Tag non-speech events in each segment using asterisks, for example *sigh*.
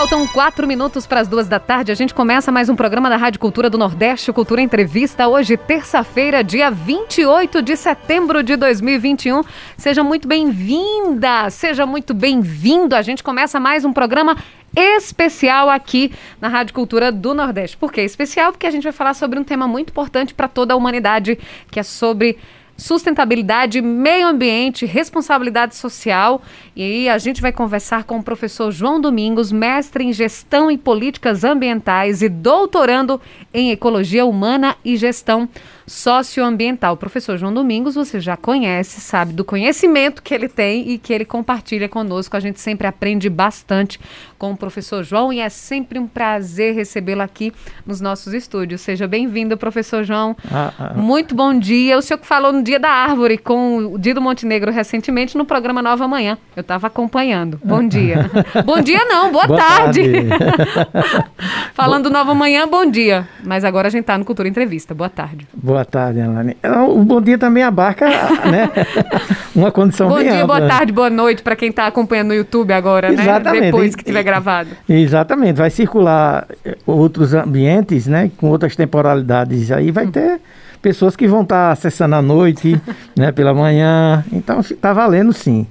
faltam quatro minutos para as duas da tarde. A gente começa mais um programa da Rádio Cultura do Nordeste, Cultura Entrevista. Hoje, terça-feira, dia 28 de setembro de 2021. Seja muito bem-vinda, seja muito bem-vindo. A gente começa mais um programa especial aqui na Rádio Cultura do Nordeste. Por que especial? Porque a gente vai falar sobre um tema muito importante para toda a humanidade, que é sobre sustentabilidade, meio ambiente, responsabilidade social. E a gente vai conversar com o professor João Domingos, mestre em gestão e políticas ambientais e doutorando em ecologia humana e gestão socioambiental. O professor João Domingos, você já conhece, sabe do conhecimento que ele tem e que ele compartilha conosco. A gente sempre aprende bastante com o professor João e é sempre um prazer recebê-lo aqui nos nossos estúdios. Seja bem-vindo, professor João. Ah, ah, Muito bom dia. O senhor que falou no Dia da Árvore com o Dido Montenegro recentemente no programa Nova Manhã. Eu estava acompanhando. Bom dia. *laughs* bom dia não, boa, boa tarde. tarde. *laughs* Falando Nova Manhã, bom dia. Mas agora a gente está no Cultura Entrevista. Boa tarde. Boa Boa tarde, Alane. É, o bom dia também abarca, né? *laughs* Uma condição bom Bom dia, ampla. boa tarde, boa noite para quem está acompanhando no YouTube agora, né? Exatamente. né? Depois que tiver gravado. Exatamente. Vai circular eh, outros ambientes, né? Com outras temporalidades. Aí vai ter pessoas que vão estar tá acessando à noite, *laughs* né? Pela manhã. Então, está valendo sim.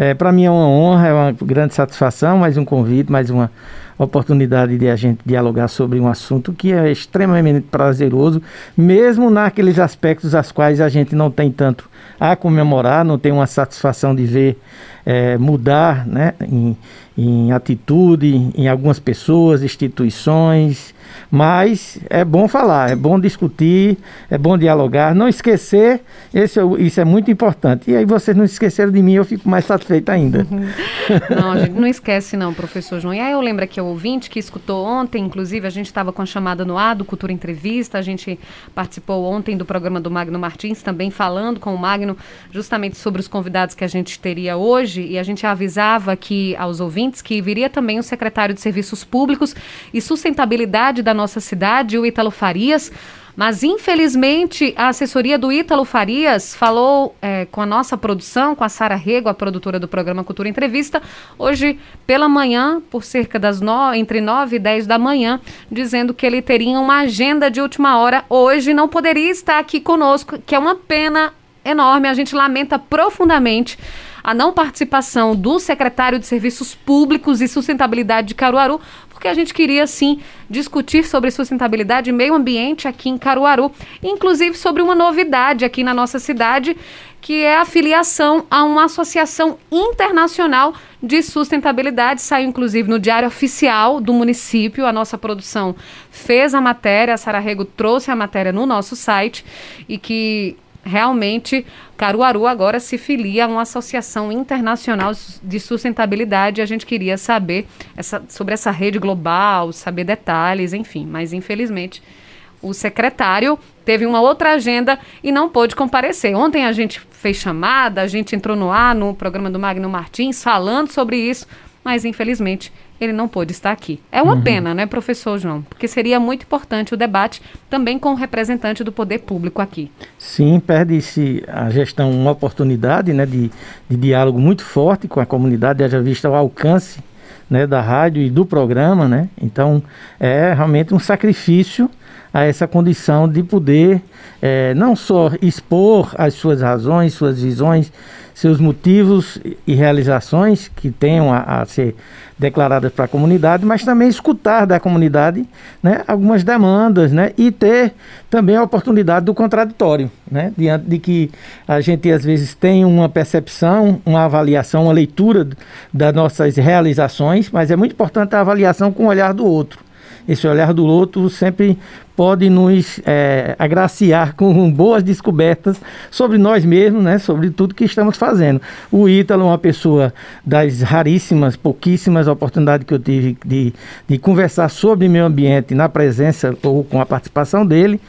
É, para mim é uma honra, é uma grande satisfação, mais um convite, mais uma oportunidade de a gente dialogar sobre um assunto que é extremamente prazeroso, mesmo naqueles aspectos as quais a gente não tem tanto a comemorar, não tem uma satisfação de ver é, mudar né, em, em atitude em algumas pessoas, instituições, mas é bom falar, é bom discutir, é bom dialogar, não esquecer, esse, é isso é muito importante. E aí vocês não esqueceram de mim, eu fico mais satisfeito ainda. *laughs* Não, a gente não esquece não, professor João. E aí eu lembro aqui o ouvinte que escutou ontem, inclusive a gente estava com a chamada no ar do Cultura Entrevista, a gente participou ontem do programa do Magno Martins, também falando com o Magno justamente sobre os convidados que a gente teria hoje, e a gente avisava que aos ouvintes que viria também o secretário de Serviços Públicos e Sustentabilidade da nossa cidade, o Ítalo Farias. Mas, infelizmente, a assessoria do Ítalo Farias falou é, com a nossa produção, com a Sara Rego, a produtora do programa Cultura Entrevista, hoje pela manhã, por cerca das no, entre 9 e 10 da manhã, dizendo que ele teria uma agenda de última hora. Hoje não poderia estar aqui conosco, que é uma pena enorme. A gente lamenta profundamente a não participação do secretário de Serviços Públicos e Sustentabilidade de Caruaru, porque a gente queria sim discutir sobre sustentabilidade e meio ambiente aqui em Caruaru, inclusive sobre uma novidade aqui na nossa cidade, que é a filiação a uma associação internacional de sustentabilidade. Saiu inclusive no Diário Oficial do município. A nossa produção fez a matéria, a Sara Rego trouxe a matéria no nosso site e que realmente Caruaru agora se filia a uma associação internacional de sustentabilidade. A gente queria saber essa, sobre essa rede global, saber detalhes, enfim. Mas infelizmente o secretário teve uma outra agenda e não pôde comparecer. Ontem a gente fez chamada, a gente entrou no ar no programa do Magno Martins falando sobre isso, mas infelizmente ele não pôde estar aqui. É uma uhum. pena, né, professor João? Porque seria muito importante o debate também com o representante do poder público aqui. Sim, perde-se a gestão uma oportunidade né, de, de diálogo muito forte com a comunidade, haja vista o alcance né, da rádio e do programa, né? Então é realmente um sacrifício a essa condição de poder é, não só expor as suas razões, suas visões, seus motivos e realizações que tenham a, a ser declaradas para a comunidade, mas também escutar da comunidade né, algumas demandas né, e ter também a oportunidade do contraditório, né, diante de que a gente às vezes tem uma percepção, uma avaliação, uma leitura das nossas realizações, mas é muito importante a avaliação com o olhar do outro. Esse olhar do outro sempre pode nos é, agraciar com *laughs* boas descobertas sobre nós mesmos, né, sobre tudo que estamos fazendo. O Ítalo é uma pessoa das raríssimas, pouquíssimas oportunidades que eu tive de, de conversar sobre meio ambiente na presença ou com a participação dele.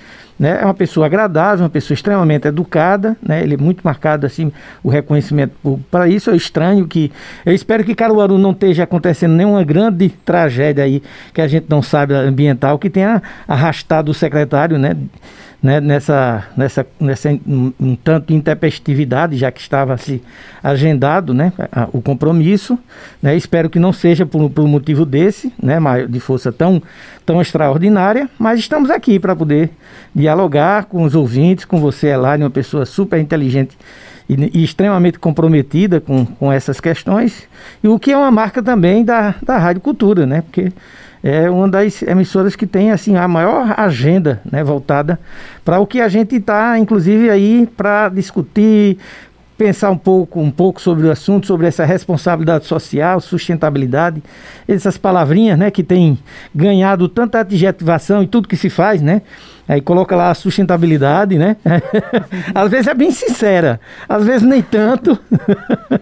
Né? É uma pessoa agradável, uma pessoa extremamente educada, né? Ele é muito marcado assim o reconhecimento para isso. É estranho que eu espero que Caruaru não esteja acontecendo nenhuma grande tragédia aí que a gente não sabe ambiental que tenha arrastado o secretário, né? Né, nessa, nessa, nessa um, um, tanto intempestividade, já que estava se agendado né, a, o compromisso. Né, espero que não seja por, por um motivo desse, né, de força tão, tão extraordinária, mas estamos aqui para poder dialogar com os ouvintes, com você, Elaine, uma pessoa super inteligente e, e, extremamente comprometida com, com essas questões, e o que é uma marca também da, da Rádio Cultura, né? Porque é uma das emissoras que tem assim a maior agenda né, voltada para o que a gente está, inclusive, aí para discutir, pensar um pouco, um pouco sobre o assunto, sobre essa responsabilidade social, sustentabilidade, essas palavrinhas né, que tem ganhado tanta adjetivação e tudo que se faz, né? Aí coloca lá a sustentabilidade, né? *laughs* às vezes é bem sincera, às vezes nem tanto.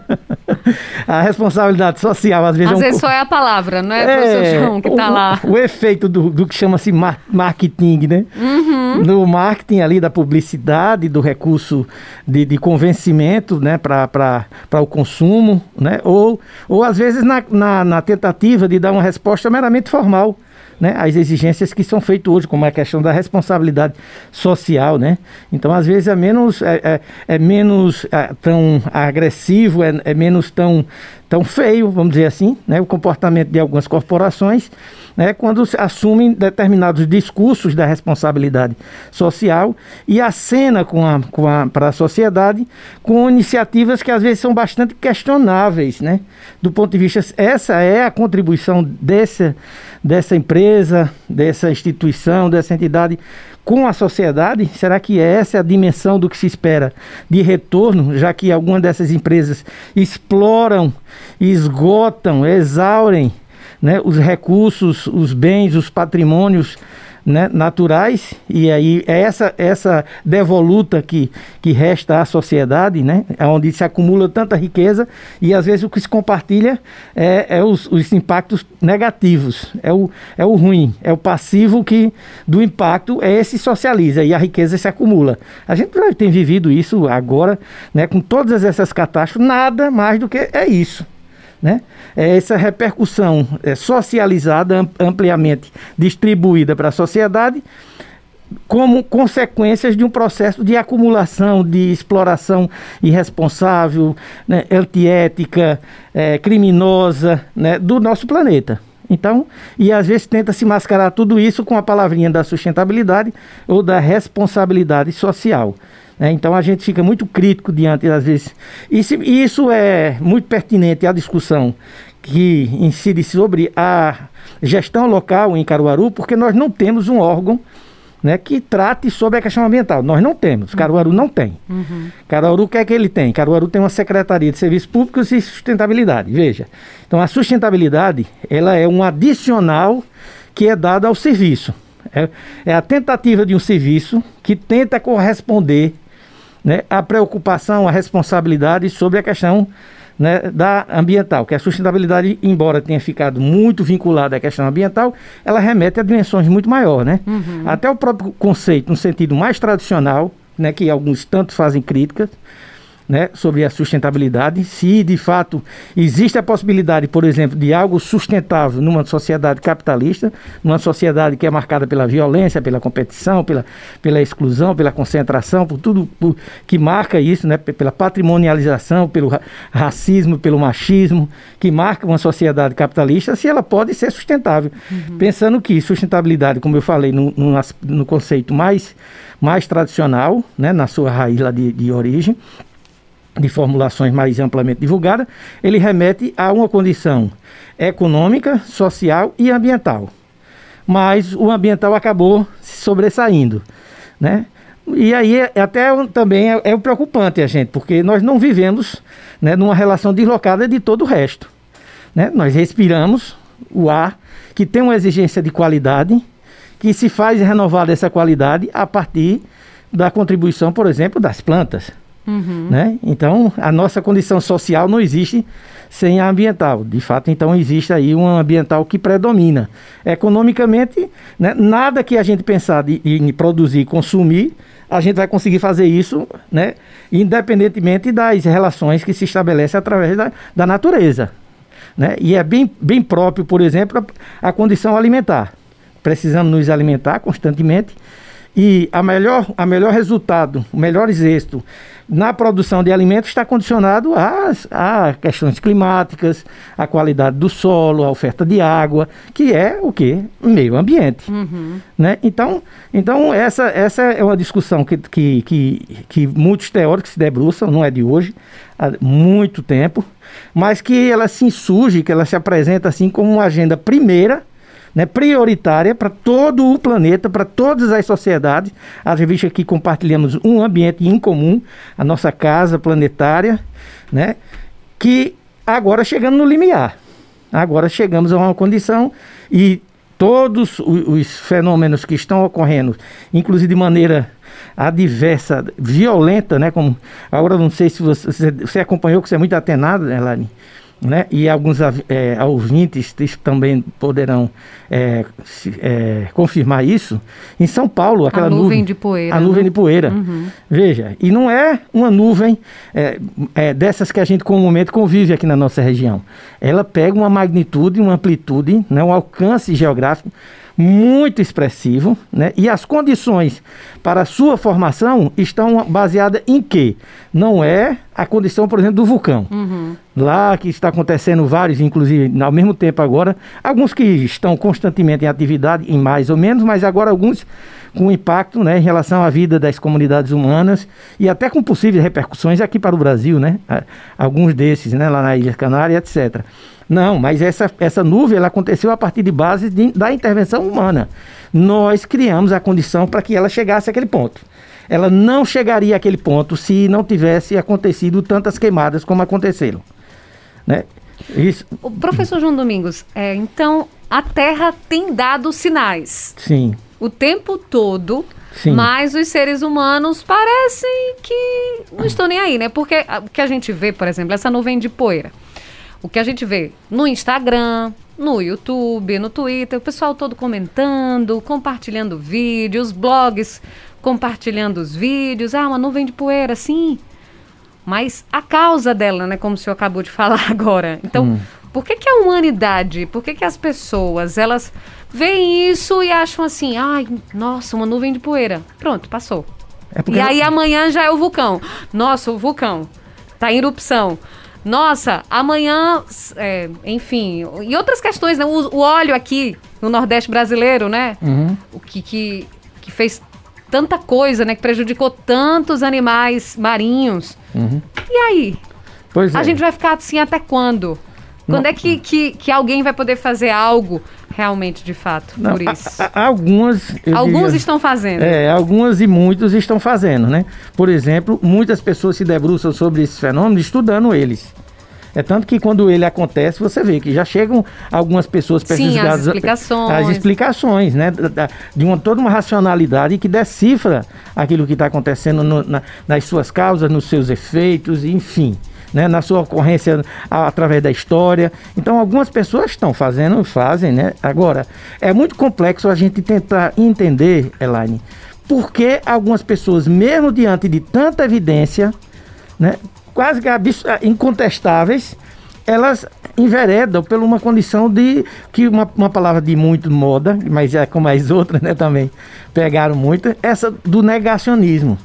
*laughs* a responsabilidade social, às vezes Às é um vezes só é a palavra, não é, é professor João, que está lá. O efeito do, do que chama-se mar marketing, né? Uhum. No marketing ali da publicidade, do recurso de, de convencimento, né? Para o consumo, né? Ou, ou às vezes na, na, na tentativa de dar uma resposta meramente formal né, as exigências que são feitas hoje, como a questão da responsabilidade social, né? Então, às vezes é menos, é, é, é menos é, tão agressivo, é, é menos tão, tão feio, vamos dizer assim, né, o comportamento de algumas corporações, né, quando assumem determinados discursos da responsabilidade social e acena com a, com a, para a sociedade com iniciativas que às vezes são bastante questionáveis, né, do ponto de vista essa é a contribuição dessa dessa empresa, dessa instituição, dessa entidade com a sociedade? Será que essa é a dimensão do que se espera de retorno, já que algumas dessas empresas exploram, esgotam, exaurem né, os recursos, os bens, os patrimônios né, naturais e aí é essa essa devoluta que, que resta à sociedade, né, onde se acumula tanta riqueza e às vezes o que se compartilha é, é os, os impactos negativos, é o, é o ruim, é o passivo que do impacto é esse socializa e a riqueza se acumula. A gente tem vivido isso agora, né, com todas essas catástrofes, nada mais do que é isso. Né? É essa repercussão é, socializada, ampliamente distribuída para a sociedade, como consequências de um processo de acumulação, de exploração irresponsável, né, antiética, é, criminosa né, do nosso planeta. Então, e às vezes tenta se mascarar tudo isso com a palavrinha da sustentabilidade ou da responsabilidade social. Né? Então a gente fica muito crítico diante das vezes. E, e isso é muito pertinente à discussão que incide sobre a gestão local em Caruaru, porque nós não temos um órgão né, que trate sobre a questão ambiental. Nós não temos, Caruaru não tem. Uhum. Caruaru, o que é que ele tem? Caruaru tem uma Secretaria de Serviços Públicos e Sustentabilidade, veja. Então a sustentabilidade, ela é um adicional que é dado ao serviço. É, é a tentativa de um serviço que tenta corresponder né, a preocupação, a responsabilidade sobre a questão né, da ambiental, que a sustentabilidade, embora tenha ficado muito vinculada à questão ambiental, ela remete a dimensões muito maiores, né? Uhum. Até o próprio conceito, no sentido mais tradicional, né, que alguns tantos fazem críticas, né, sobre a sustentabilidade, se de fato existe a possibilidade, por exemplo, de algo sustentável numa sociedade capitalista, numa sociedade que é marcada pela violência, pela competição, pela, pela exclusão, pela concentração, por tudo por, que marca isso, né, pela patrimonialização, pelo racismo, pelo machismo, que marca uma sociedade capitalista, se ela pode ser sustentável. Uhum. Pensando que sustentabilidade, como eu falei, no, no, no conceito mais, mais tradicional, né, na sua raiz lá de, de origem, de formulações mais amplamente divulgadas, ele remete a uma condição econômica, social e ambiental. Mas o ambiental acabou se sobressaindo, né? E aí é, é até também é, é preocupante a gente, porque nós não vivemos né, numa relação deslocada de todo o resto. Né? Nós respiramos o ar que tem uma exigência de qualidade, que se faz renovar dessa qualidade a partir da contribuição, por exemplo, das plantas. Uhum. Né? Então, a nossa condição social não existe sem a ambiental. De fato, então, existe aí um ambiental que predomina. Economicamente, né, nada que a gente pensar de, em produzir, consumir, a gente vai conseguir fazer isso, né, independentemente das relações que se estabelecem através da, da natureza. Né? E é bem, bem próprio, por exemplo, a, a condição alimentar. Precisamos nos alimentar constantemente e a melhor, a melhor resultado, o melhor êxito na produção de alimentos está condicionado às, a questões climáticas, a qualidade do solo, a oferta de água, que é o que? Meio ambiente. Uhum. Né? Então, então essa, essa é uma discussão que, que, que, que muitos teóricos se debruçam, não é de hoje, há muito tempo, mas que ela se insurge, que ela se apresenta assim como uma agenda primeira né, prioritária para todo o planeta, para todas as sociedades. As revistas aqui compartilhamos um ambiente em comum, a nossa casa planetária, né, que agora chegando no limiar. Agora chegamos a uma condição e todos os, fenômenos que estão ocorrendo, inclusive de maneira adversa, violenta, né? Como agora não sei se você, você acompanhou, que você é muito atenado, Elaine né? E alguns é, ouvintes também poderão é, se, é, confirmar isso. Em São Paulo, aquela a nuvem, nuvem de poeira. A nuvem né? de poeira. Uhum. Veja, e não é uma nuvem é, é, dessas que a gente comumente convive aqui na nossa região. Ela pega uma magnitude, uma amplitude, né, um alcance geográfico muito expressivo, né? E as condições para a sua formação estão baseadas em quê? Não é a condição, por exemplo, do vulcão. Uhum. Lá que está acontecendo vários, inclusive ao mesmo tempo agora, alguns que estão constantemente em atividade, em mais ou menos, mas agora alguns com impacto né, em relação à vida das comunidades humanas e até com possíveis repercussões aqui para o Brasil, né? Alguns desses, né, lá na Ilha Canária, etc. Não, mas essa, essa nuvem ela aconteceu a partir de base de, da intervenção humana. Nós criamos a condição para que ela chegasse àquele ponto. Ela não chegaria àquele ponto se não tivesse acontecido tantas queimadas como aconteceram. Né? Isso. O professor João Domingos, é, então a Terra tem dado sinais. Sim. O tempo todo. Sim. Mas os seres humanos parecem que não estão nem aí, né? Porque o que a gente vê, por exemplo, essa nuvem de poeira o que a gente vê no Instagram, no YouTube, no Twitter, o pessoal todo comentando, compartilhando vídeos, blogs compartilhando os vídeos. Ah, uma nuvem de poeira, sim. Mas a causa dela, né, como o senhor acabou de *laughs* falar agora. Então, hum. por que, que a humanidade, por que, que as pessoas, elas veem isso e acham assim, ai, nossa, uma nuvem de poeira. Pronto, passou. É e aí amanhã já é o vulcão. Nossa, o vulcão. Tá em erupção. Nossa, amanhã, é, enfim, e outras questões, né? O, o, óleo aqui no Nordeste brasileiro, né? Uhum. O que, que, que, fez tanta coisa, né? Que prejudicou tantos animais marinhos. Uhum. E aí? Pois A é. gente vai ficar assim até quando? Quando Não. é que, que, que alguém vai poder fazer algo realmente, de fato, Não, por isso? A, a, algumas. Alguns diria, estão fazendo. É, algumas e muitos estão fazendo, né? Por exemplo, muitas pessoas se debruçam sobre esses fenômenos estudando eles. É tanto que quando ele acontece, você vê que já chegam algumas pessoas pesquisadas. Sim, as explicações. As explicações, né? De uma, toda uma racionalidade que decifra aquilo que está acontecendo no, na, nas suas causas, nos seus efeitos, enfim né, na sua ocorrência a, através da história. Então, algumas pessoas estão fazendo, fazem, né? Agora, é muito complexo a gente tentar entender, Elaine, por que algumas pessoas, mesmo diante de tanta evidência, né, quase que incontestáveis, elas enveredam por uma condição de que uma, uma palavra de muito moda, mas é como as outras, né, também pegaram muito, essa do negacionismo.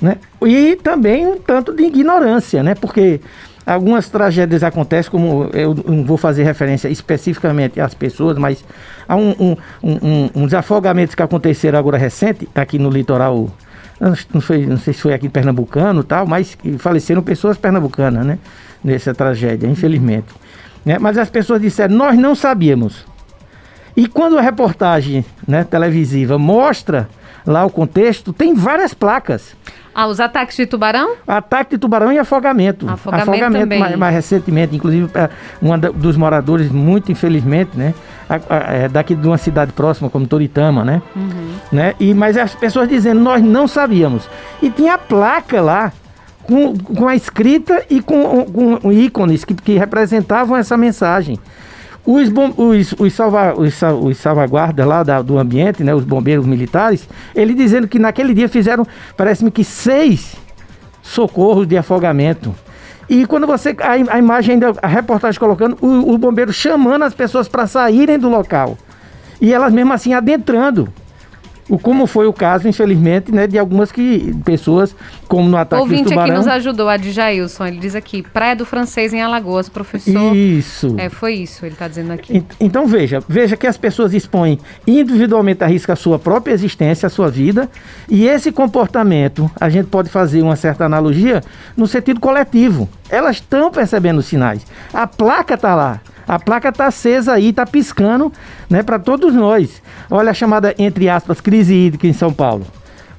Né? E também um tanto de ignorância, né? porque algumas tragédias acontecem, como eu não vou fazer referência especificamente às pessoas, mas há um, um, um, um desafogamentos que aconteceram agora recente, aqui no litoral, não, foi, não sei se foi aqui pernambucano tal, mas faleceram pessoas pernambucanas, né? Nessa tragédia, infelizmente. Né? Mas as pessoas disseram, nós não sabíamos. E quando a reportagem né, televisiva mostra lá o contexto, tem várias placas. Ah, os ataques de tubarão? Ataque de tubarão e afogamento. Afogamento, afogamento também. Mais, mais, recentemente, inclusive, é, um dos moradores, muito infelizmente, né? É daqui de uma cidade próxima, como Toritama, né? Uhum. né? E, mas as pessoas dizendo, nós não sabíamos. E tinha a placa lá, com, com a escrita e com, com ícones que, que representavam essa mensagem. Os, bom, os, os, salva, os, os salvaguardas lá da, do ambiente, né, os bombeiros militares, ele dizendo que naquele dia fizeram, parece-me que seis socorros de afogamento. E quando você. A, a imagem ainda, a reportagem colocando, o, o bombeiro chamando as pessoas para saírem do local. E elas mesmo assim adentrando. O, como foi o caso, infelizmente, né, de algumas que, pessoas, como no ataque Ouvinte do tubarão... aqui nos ajudou, a Djailson, ele diz aqui, Praia do Francês em Alagoas, professor... Isso. É, foi isso, ele está dizendo aqui. Então veja, veja que as pessoas expõem individualmente a risco a sua própria existência, a sua vida, e esse comportamento, a gente pode fazer uma certa analogia no sentido coletivo. Elas estão percebendo os sinais. A placa está lá. A placa está acesa aí, está piscando, né, para todos nós. Olha a chamada, entre aspas, crise hídrica em São Paulo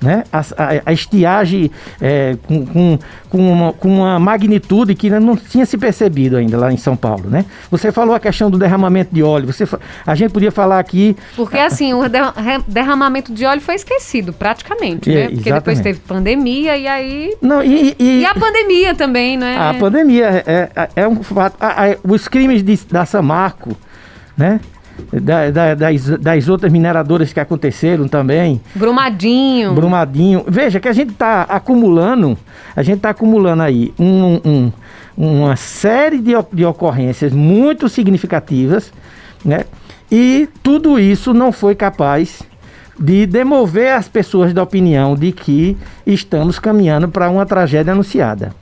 né? a, a, a estiagem é, com, com, com, uma, com uma magnitude que não tinha se percebido ainda lá em São Paulo. Né? Você falou a questão do derramamento de óleo. Você, a gente podia falar aqui. Porque assim, o derramamento de óleo foi esquecido, praticamente, é, né? Porque exatamente. depois teve pandemia e aí. Não, e, e, e a pandemia também, né? A pandemia é, é, é um fato. os crimes de, da Samarco, né? Da, da, das, das outras mineradoras que aconteceram também. Brumadinho. Brumadinho. Veja que a gente está acumulando, a gente está acumulando aí um, um, uma série de, de ocorrências muito significativas, né? E tudo isso não foi capaz de demover as pessoas da opinião de que estamos caminhando para uma tragédia anunciada.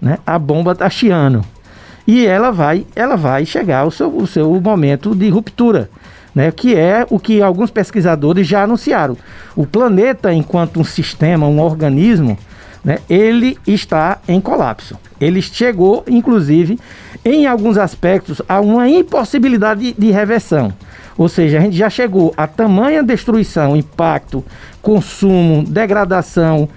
Né? A bomba está chiando e ela vai, ela vai chegar ao seu, ao seu momento de ruptura. Né, que é o que alguns pesquisadores já anunciaram. O planeta, enquanto um sistema, um organismo, né, ele está em colapso. Ele chegou, inclusive, em alguns aspectos, a uma impossibilidade de, de reversão. Ou seja, a gente já chegou a tamanha destruição, impacto, consumo, degradação,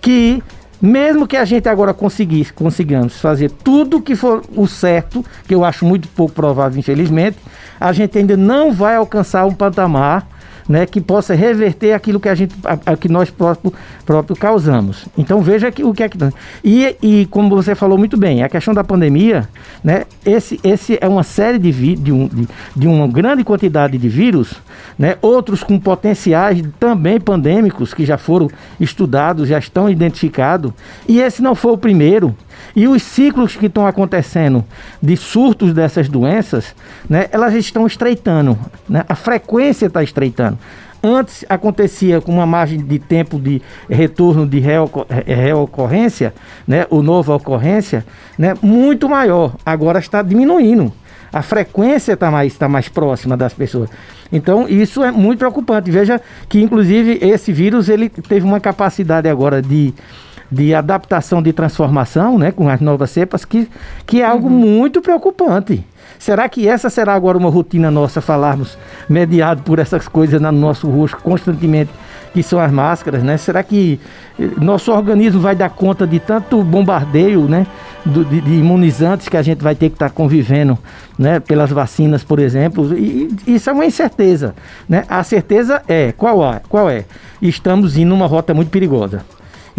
que mesmo que a gente agora conseguisse, consigamos fazer tudo que for o certo, que eu acho muito pouco provável, infelizmente, a gente ainda não vai alcançar um patamar né, que possa reverter aquilo que a gente, a, a que nós próprio, próprio causamos. Então veja que, o que é que e, e como você falou muito bem, a questão da pandemia, né, esse, esse é uma série de, vi, de, um, de, de uma grande quantidade de vírus, né, outros com potenciais também pandêmicos que já foram estudados, já estão identificados, e esse não foi o primeiro. E os ciclos que estão acontecendo de surtos dessas doenças, né, elas estão estreitando, né? a frequência está estreitando. Antes acontecia com uma margem de tempo de retorno de reocorrência, né, ou nova ocorrência, né, muito maior. Agora está diminuindo. A frequência está mais, tá mais próxima das pessoas. Então isso é muito preocupante. Veja que inclusive esse vírus ele teve uma capacidade agora de de adaptação de transformação, né, com as novas cepas, que, que é algo uhum. muito preocupante. Será que essa será agora uma rotina nossa, falarmos mediado por essas coisas no nosso rosto constantemente, que são as máscaras, né? Será que eh, nosso organismo vai dar conta de tanto bombardeio, né? Do, de, de, imunizantes que a gente vai ter que estar tá convivendo, né? Pelas vacinas, por exemplo. E, isso é uma incerteza, né? A certeza é, qual é? Qual é? Estamos indo numa rota muito perigosa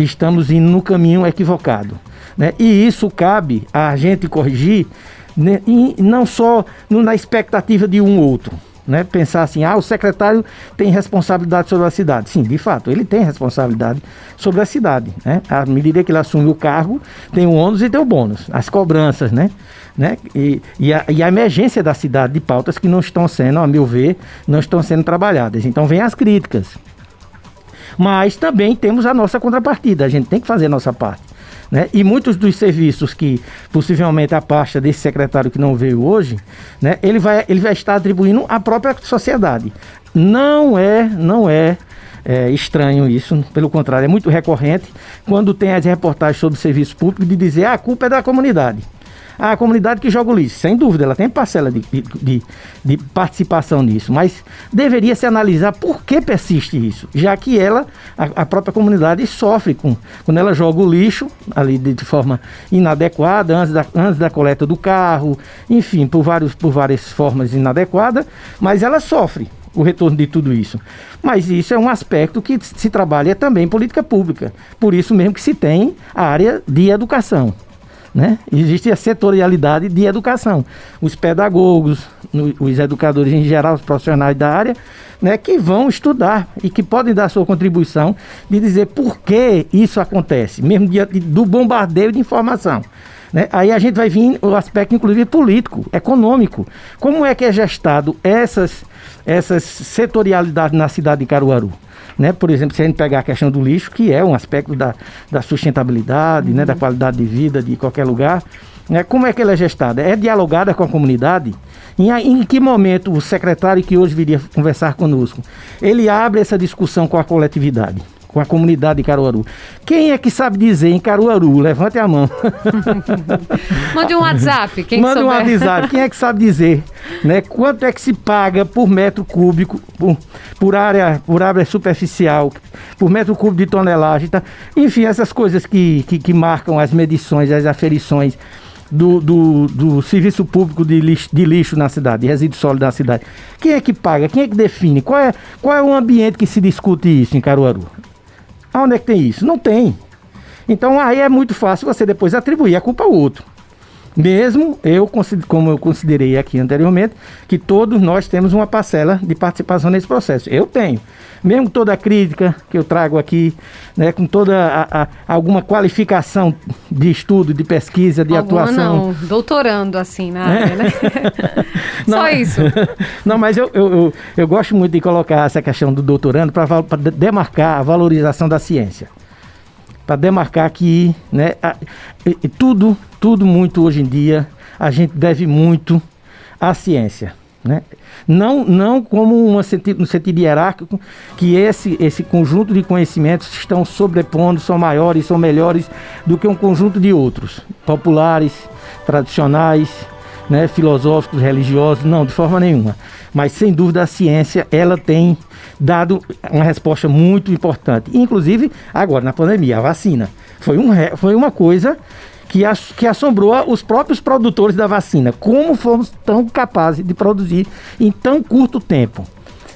estamos indo no caminho equivocado. Né? E isso cabe a gente corrigir, né? não só na expectativa de um ou outro. Né? Pensar assim, ah, o secretário tem responsabilidade sobre a cidade. Sim, de fato, ele tem responsabilidade sobre a cidade. Né? À medida que ele assume o cargo, tem o ônus e tem o bônus, as cobranças, né? né? E, e, a, e a emergência da cidade de pautas que não estão sendo, a meu ver, não estão sendo trabalhadas. Então vem as críticas. Mas também temos a nossa contrapartida, a gente tem que fazer a nossa parte. Né? E muitos dos serviços que possivelmente a pasta desse secretário que não veio hoje, né, ele, vai, ele vai estar atribuindo à própria sociedade. Não é, não é, é estranho isso, pelo contrário, é muito recorrente quando tem as reportagens sobre serviço público de dizer ah, a culpa é da comunidade. A comunidade que joga o lixo, sem dúvida, ela tem parcela de, de, de participação nisso, mas deveria se analisar por que persiste isso, já que ela, a, a própria comunidade, sofre com quando ela joga o lixo ali de, de forma inadequada, antes da, antes da coleta do carro, enfim, por, vários, por várias formas inadequadas, mas ela sofre o retorno de tudo isso. Mas isso é um aspecto que se trabalha também em política pública. Por isso mesmo que se tem a área de educação. Né? Existe a setorialidade de educação. Os pedagogos, os educadores em geral, os profissionais da área, né, que vão estudar e que podem dar sua contribuição de dizer por que isso acontece, mesmo diante do bombardeio de informação. Né? Aí a gente vai vir o aspecto, inclusive, político, econômico. Como é que é gestado essas, essas setorialidades na cidade de Caruaru? Né? Por exemplo, se a gente pegar a questão do lixo, que é um aspecto da, da sustentabilidade, uhum. né? da qualidade de vida de qualquer lugar, né? como é que ela é gestada? É dialogada com a comunidade? Em, em que momento o secretário que hoje viria conversar conosco, ele abre essa discussão com a coletividade? Com a comunidade de Caruaru. Quem é que sabe dizer em Caruaru? Levante a mão. *laughs* Mande um WhatsApp. Quem Mande um WhatsApp. Quem é que sabe dizer? Né? Quanto é que se paga por metro cúbico, por, por, área, por área superficial, por metro cúbico de tonelagem? Tá? Enfim, essas coisas que, que, que marcam as medições, as aferições. Do, do, do, serviço público de lixo, de lixo na cidade, de resíduo sólido na cidade. Quem é que paga? Quem é que define? Qual é, qual é o ambiente que se discute isso em Caruaru? Aonde é que tem isso? Não tem. Então aí é muito fácil você depois atribuir a culpa ao outro. Mesmo eu, como eu considerei aqui anteriormente, que todos nós temos uma parcela de participação nesse processo. Eu tenho. Mesmo toda a crítica que eu trago aqui, né, com toda a, a, alguma qualificação de estudo, de pesquisa, de alguma atuação. Não, doutorando assim na área, né? *laughs* Só isso. *laughs* não, mas eu, eu, eu, eu, gosto muito de colocar essa questão do doutorando para demarcar a valorização da ciência para demarcar que né, a, e, tudo, tudo muito hoje em dia, a gente deve muito à ciência. Né? Não, não como uma sentido, no sentido hierárquico, que esse, esse conjunto de conhecimentos estão sobrepondo, são maiores, são melhores do que um conjunto de outros, populares, tradicionais, né, filosóficos, religiosos, não, de forma nenhuma. Mas sem dúvida a ciência ela tem dado uma resposta muito importante. Inclusive, agora na pandemia, a vacina. Foi, um, foi uma coisa que, que assombrou os próprios produtores da vacina. Como fomos tão capazes de produzir em tão curto tempo?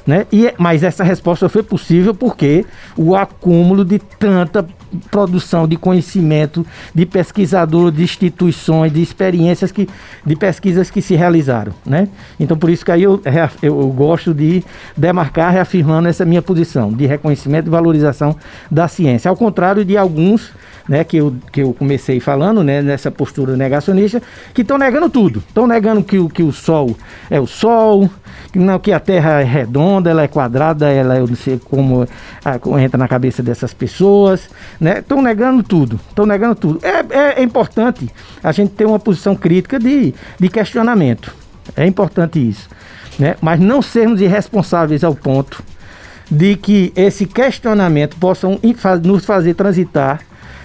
Né? E, mas essa resposta foi possível porque o acúmulo de tanta produção de conhecimento de pesquisadores, de instituições, de experiências que, de pesquisas que se realizaram, né? Então por isso que aí eu, eu gosto de demarcar reafirmando essa minha posição de reconhecimento e valorização da ciência, ao contrário de alguns né, que, eu, que eu comecei falando, né, nessa postura negacionista, que estão negando tudo. Estão negando que, o, que o Sol é o Sol, que, não, que a Terra é redonda, ela é quadrada, ela eu não sei como, entra na cabeça dessas pessoas. Estão né, negando tudo. Estão negando tudo. É, é, é importante a gente ter uma posição crítica de, de questionamento. É importante isso. Né? Mas não sermos irresponsáveis ao ponto de que esse questionamento possam nos fazer transitar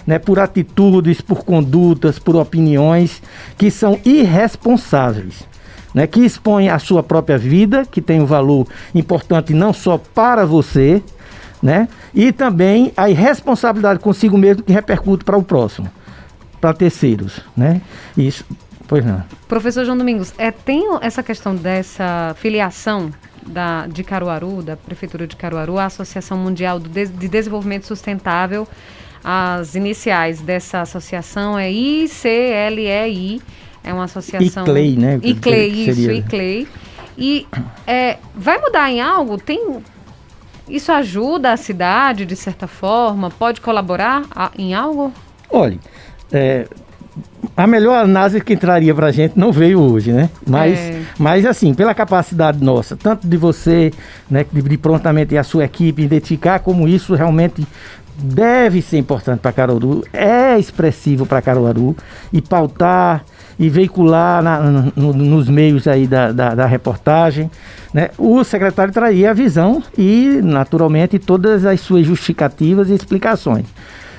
né, por atitudes, por condutas, por opiniões que são irresponsáveis. Né, que expõem a sua própria vida, que tem um valor importante não só para você, né, e também a irresponsabilidade consigo mesmo que repercute para o próximo, para terceiros. Né? Isso, pois não. Professor João Domingos, é, tem essa questão dessa filiação da, de Caruaru, da Prefeitura de Caruaru, à Associação Mundial de Desenvolvimento Sustentável as iniciais dessa associação é ICLEI, é uma associação. ICLEI, né? ICLEI, isso, ICLEI. E é, vai mudar em algo? Tem. Isso ajuda a cidade, de certa forma? Pode colaborar a, em algo? Olha, é, a melhor análise que entraria para a gente não veio hoje, né? Mas, é. mas assim, pela capacidade nossa, tanto de você, né, de, de prontamente a sua equipe identificar como isso realmente deve ser importante para Caruaru, é expressivo para Caruaru e pautar e veicular na, no, nos meios aí da, da, da, reportagem, né? o secretário traria a visão e, naturalmente, todas as suas justificativas e explicações.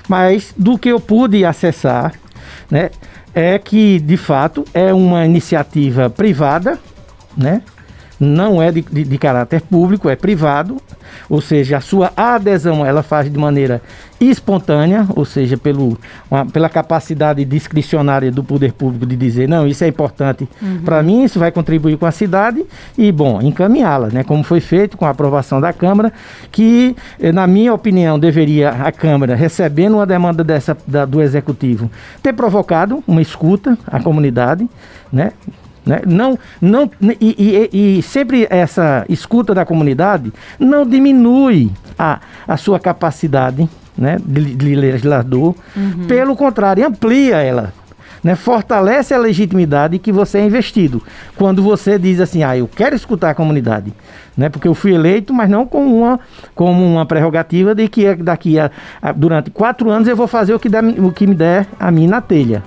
Mas do que eu pude acessar, né? é que, de fato, é uma iniciativa privada, né? Não é de, de, de, caráter público, é privado, ou seja, a sua adesão ela faz de maneira espontânea, ou seja, pelo, uma, pela capacidade discricionária do poder público de dizer, não, isso é importante uhum. para mim, isso vai contribuir com a cidade e, bom, encaminhá-la, né, como foi feito com a aprovação da Câmara, que, eh, na minha opinião, deveria a Câmara, recebendo uma demanda dessa da, do Executivo, ter provocado uma escuta à comunidade, né, né? Não, não, e, e, e, sempre essa escuta da comunidade não diminui a, a sua capacidade né, de, de legislador, uhum. pelo contrário, amplia ela. Né, fortalece a legitimidade que você é investido. Quando você diz assim, ah, eu quero escutar a comunidade, né, porque eu fui eleito, mas não como uma, como uma prerrogativa de que daqui a, a durante quatro anos eu vou fazer o que, der, o que me der a mim na telha.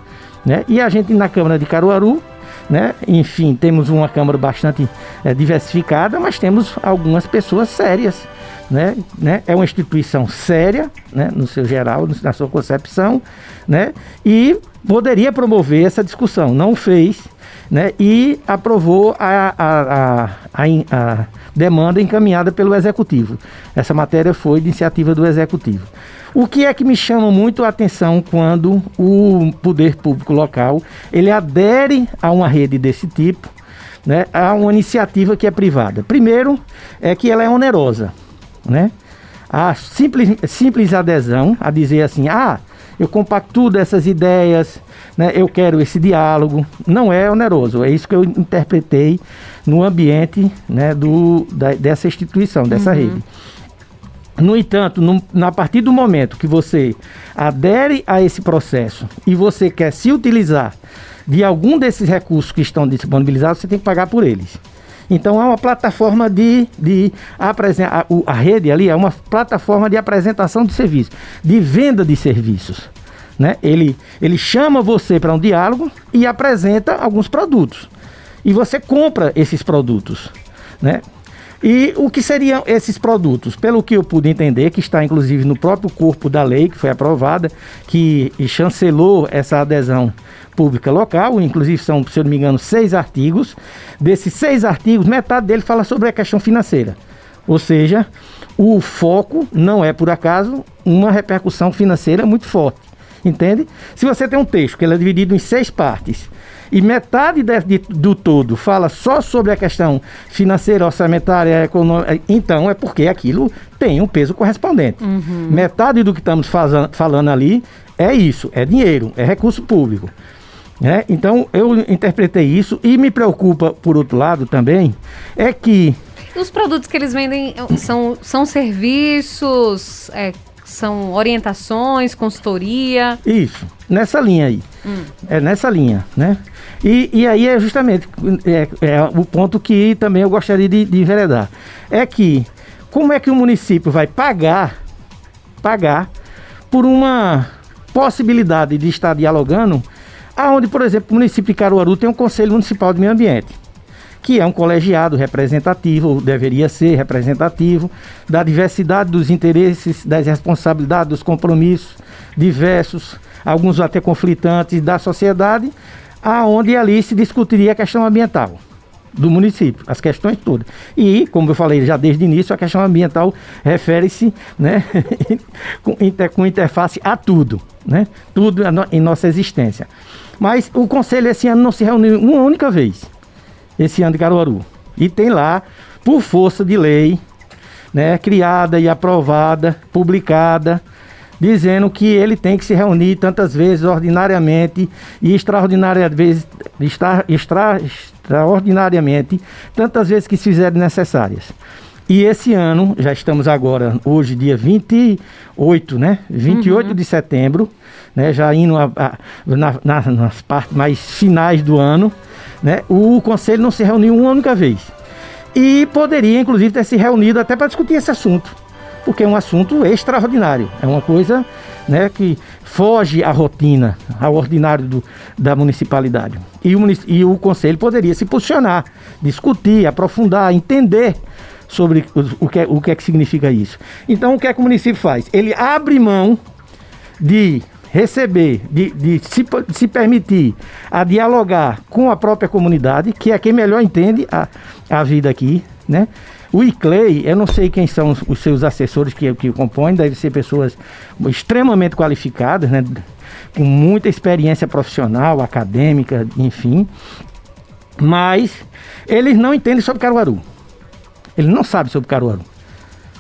Né? E a gente na Câmara de Caruaru né? Enfim, temos uma Câmara bastante é, diversificada, mas temos algumas pessoas sérias. Né? Né? É uma instituição séria, né? no seu geral, na sua concepção, né? e poderia promover essa discussão. Não fez né? e aprovou a, a, a, a, demanda encaminhada pelo Executivo. Essa matéria foi de iniciativa do Executivo. O que é que me chama muito a atenção quando o poder público local ele adere a uma rede desse tipo, né, a uma iniciativa que é privada? Primeiro, é que ela é onerosa, né? A simples, simples adesão a dizer assim, ah, eu compactuo dessas ideias, né, eu quero esse diálogo, não é oneroso. É isso que eu interpretei no ambiente né, do, da, dessa instituição, dessa uhum. rede. No entanto, no, a partir do momento que você adere a esse processo e você quer se utilizar de algum desses recursos que estão disponibilizados, você tem que pagar por eles. Então é uma plataforma de, de apresentar. A, a rede ali é uma plataforma de apresentação de serviços, de venda de serviços. Né? Ele, ele chama você para um diálogo e apresenta alguns produtos. E você compra esses produtos. Né? E o que seriam esses produtos? Pelo que eu pude entender, que está inclusive no próprio corpo da lei que foi aprovada, que chancelou essa adesão pública local, inclusive são, se eu não me engano, seis artigos. Desses seis artigos, metade dele fala sobre a questão financeira. Ou seja, o foco não é por acaso uma repercussão financeira muito forte. Entende? Se você tem um texto que ele é dividido em seis partes e metade de, de, do todo fala só sobre a questão financeira, orçamentária, econômica, então é porque aquilo tem um peso correspondente. Uhum. Metade do que estamos falando ali é isso, é dinheiro, é recurso público. Né? Então eu interpretei isso e me preocupa, por outro lado, também, é que. Os produtos que eles vendem são, são serviços, é, são orientações, consultoria? Isso, nessa linha aí. Hum. É nessa linha, né? E, e aí é justamente é, é, o ponto que também eu gostaria de, de enveredar. É que como é que o município vai pagar, pagar por uma possibilidade de estar dialogando, aonde, por exemplo, o município de Caruaru tem um Conselho Municipal de Meio Ambiente que é um colegiado representativo, deveria ser representativo, da diversidade dos interesses, das responsabilidades, dos compromissos diversos, alguns até conflitantes da sociedade, aonde ali se discutiria a questão ambiental do município, as questões todas. E, como eu falei já desde o início, a questão ambiental refere-se né, *laughs* com, inter, com interface a tudo, né, tudo em nossa existência. Mas o conselho esse ano não se reuniu uma única vez esse ano de Caruaru. E tem lá, por força de lei, né, criada e aprovada, publicada, dizendo que ele tem que se reunir tantas vezes ordinariamente e extraordinariamente, extra, extra, extraordinariamente, tantas vezes que se fizerem necessárias. E esse ano, já estamos agora, hoje, dia 28, né? 28 uhum. de setembro, né? Já indo a, a, na, na, nas partes mais finais do ano, né? O conselho não se reuniu uma única vez. E poderia, inclusive, ter se reunido até para discutir esse assunto, porque é um assunto extraordinário, é uma coisa né, que foge à rotina, ao ordinário do, da municipalidade. E o, e o conselho poderia se posicionar, discutir, aprofundar, entender sobre o, o, que, é, o que é que significa isso. Então, o que é que o município faz? Ele abre mão de receber, de, de se, se, permitir a dialogar com a própria comunidade, que é quem melhor entende a, a vida aqui, né? O ICLEI, eu não sei quem são os seus assessores que, que compõem, devem ser pessoas extremamente qualificadas, né? com muita experiência profissional, acadêmica, enfim. Mas eles não entendem sobre Caruaru. Eles não sabem sobre Caruaru.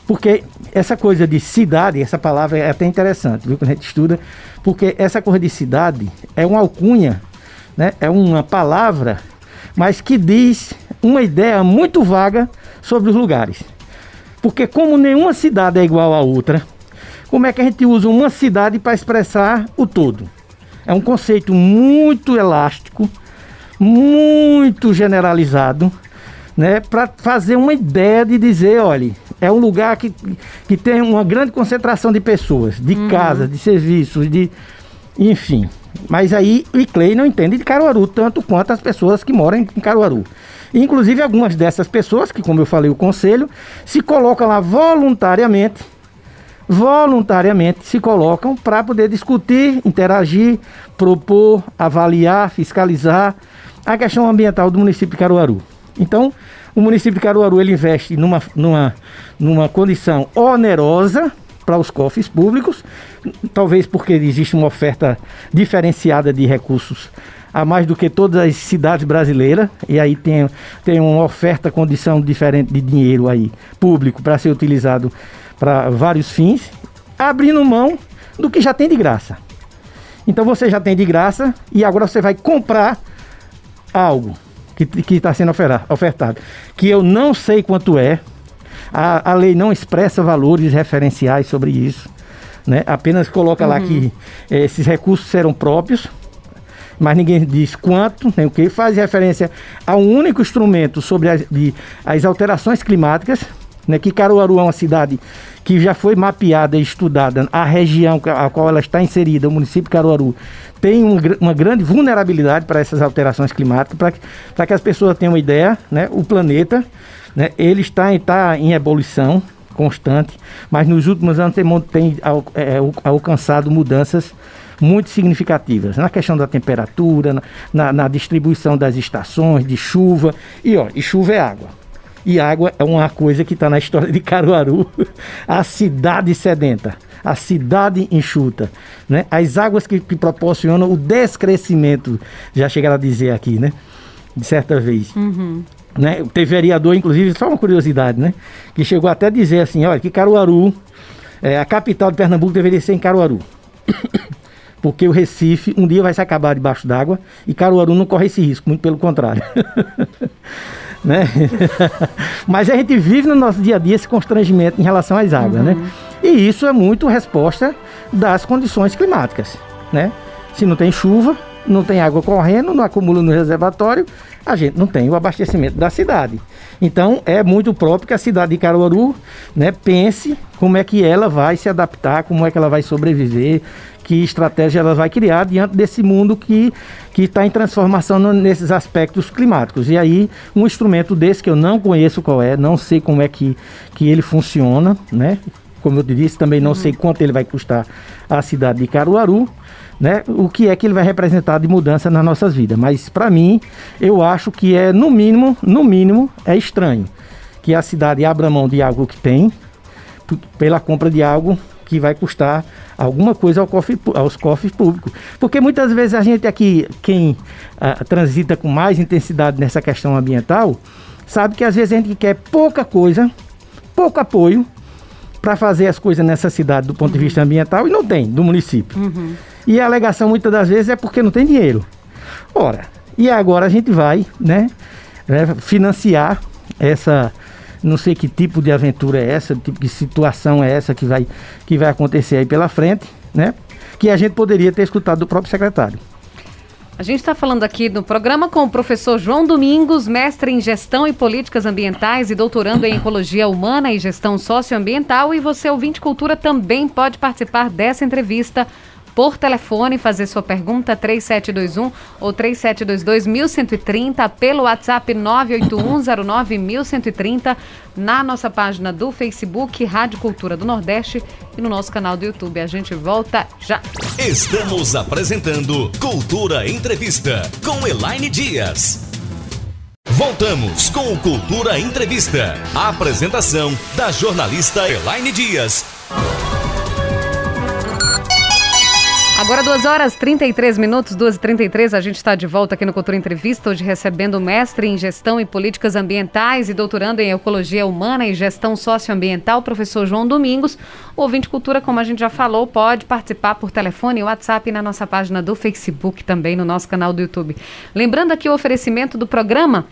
Porque essa coisa de cidade, essa palavra é até interessante, viu, quando a gente estuda, porque essa coisa de cidade é uma alcunha, né? é uma palavra, mas que diz uma ideia muito vaga sobre os lugares. Porque como nenhuma cidade é igual a outra, como é que a gente usa uma cidade para expressar o todo? É um conceito muito elástico, muito generalizado, né, para fazer uma ideia de dizer, olha, é um lugar que, que tem uma grande concentração de pessoas, de uhum. casas, de serviços, de enfim. Mas aí o Iclei não entende de Caruaru tanto quanto as pessoas que moram em Caruaru. Inclusive, algumas dessas pessoas, que como eu falei, o conselho, se colocam lá voluntariamente, voluntariamente se colocam para poder discutir, interagir, propor, avaliar, fiscalizar a questão ambiental do município de Caruaru. Então, o município de Caruaru ele investe numa, numa, numa condição onerosa para os cofres públicos, talvez porque existe uma oferta diferenciada de recursos a mais do que todas as cidades brasileiras, e aí tem, tem uma oferta, condição diferente de dinheiro aí, público, para ser utilizado para vários fins, abrindo mão do que já tem de graça. Então você já tem de graça e agora você vai comprar algo que está sendo ofertado, que eu não sei quanto é, a, a lei não expressa valores referenciais sobre isso, né? apenas coloca uhum. lá que eh, esses recursos serão próprios mas ninguém diz quanto, nem o que, faz referência a um único instrumento sobre as, de, as alterações climáticas, né, que Caruaru é uma cidade que já foi mapeada e estudada, a região a qual ela está inserida, o município de Caruaru, tem um, uma grande vulnerabilidade para essas alterações climáticas, para que as pessoas tenham uma ideia, né, o planeta, né, ele está, está em ebulição constante, mas nos últimos anos tem, tem é, alcançado mudanças muito significativas na questão da temperatura, na, na distribuição das estações, de chuva. E, ó, e chuva é água. E água é uma coisa que está na história de Caruaru, a cidade sedenta, a cidade enxuta, né? As águas que, que proporcionam o descrescimento, já chegaram a dizer aqui, né? De certa vez. Uhum. Né? Teve vereador, inclusive, só uma curiosidade, né? Que chegou até a dizer assim, olha, que Caruaru, é, a capital de Pernambuco deveria ser em Caruaru *coughs* porque o Recife um dia vai se acabar debaixo d'água e Caruaru não corre esse risco, muito pelo contrário. *laughs* né? *laughs* Mas a gente vive no nosso dia a dia esse constrangimento em relação às águas, né? uhum. né? E isso é muito resposta das condições climáticas, né? Se não tem chuva, não tem água correndo, não acumula no reservatório, a gente não tem o abastecimento da cidade. Então é muito próprio que a cidade de Caruaru né, pense como é que ela vai se adaptar, como é que ela vai sobreviver, que estratégia ela vai criar diante desse mundo que está em transformação nesses aspectos climáticos. E aí, um instrumento desse que eu não conheço qual é, não sei como é que, que ele funciona, né? Como eu disse, também não uhum. sei quanto ele vai custar à cidade de Caruaru, né? O que é que ele vai representar de mudança nas nossas vidas. Mas para mim, eu acho que é no mínimo, no mínimo, é estranho que a cidade abra mão de algo que tem pela compra de algo que vai custar alguma coisa ao cofre, aos cofres públicos. Porque muitas vezes a gente aqui, quem ah, transita com mais intensidade nessa questão ambiental, sabe que às vezes a gente quer pouca coisa, pouco apoio para fazer as coisas nessa cidade do ponto de vista ambiental e não tem, do município. Uhum. E a alegação muitas das vezes é porque não tem dinheiro. Ora, e agora a gente vai né, né financiar essa não sei que tipo de aventura é essa, tipo de situação é essa que vai, que vai acontecer aí pela frente, né? Que a gente poderia ter escutado do próprio secretário. A gente está falando aqui no programa com o professor João Domingos, mestre em gestão e políticas ambientais e doutorando em ecologia humana e gestão socioambiental. E você, ouvinte cultura, também pode participar dessa entrevista por telefone, fazer sua pergunta 3721 ou 3722 1130 pelo WhatsApp 98109 1130 na nossa página do Facebook Rádio Cultura do Nordeste e no nosso canal do YouTube. A gente volta já. Estamos apresentando Cultura Entrevista com Elaine Dias. Voltamos com o Cultura Entrevista. A apresentação da jornalista Elaine Dias. Agora 2 horas 33 minutos, 2 e 33 a gente está de volta aqui no Cultura Entrevista, hoje recebendo mestre em Gestão e Políticas Ambientais e doutorando em Ecologia Humana e Gestão Socioambiental, professor João Domingos. O ouvinte cultura, como a gente já falou, pode participar por telefone e WhatsApp na nossa página do Facebook, também no nosso canal do YouTube. Lembrando aqui o oferecimento do programa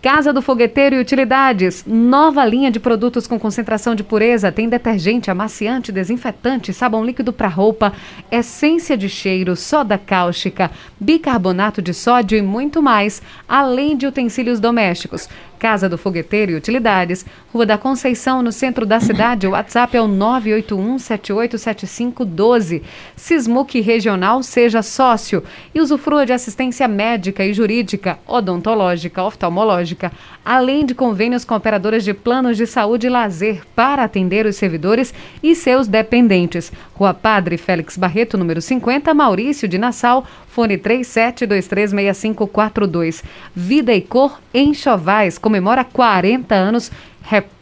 Casa do Fogueteiro e Utilidades, nova linha de produtos com concentração de pureza, tem detergente, amaciante, desinfetante, sabão líquido para roupa, essência de cheiro, soda cáustica, bicarbonato de sódio e muito mais, além de utensílios domésticos. Casa do Fogueteiro e Utilidades, Rua da Conceição, no centro da cidade. O WhatsApp é o 981-787512. Sismuc Regional, seja sócio e usufrua de assistência médica e jurídica, odontológica, oftalmológica, além de convênios com operadoras de planos de saúde e lazer para atender os servidores e seus dependentes. Rua Padre Félix Barreto, número 50, Maurício de Nassau, fone 37236542. Vida e Cor Enxovais comemora 40 anos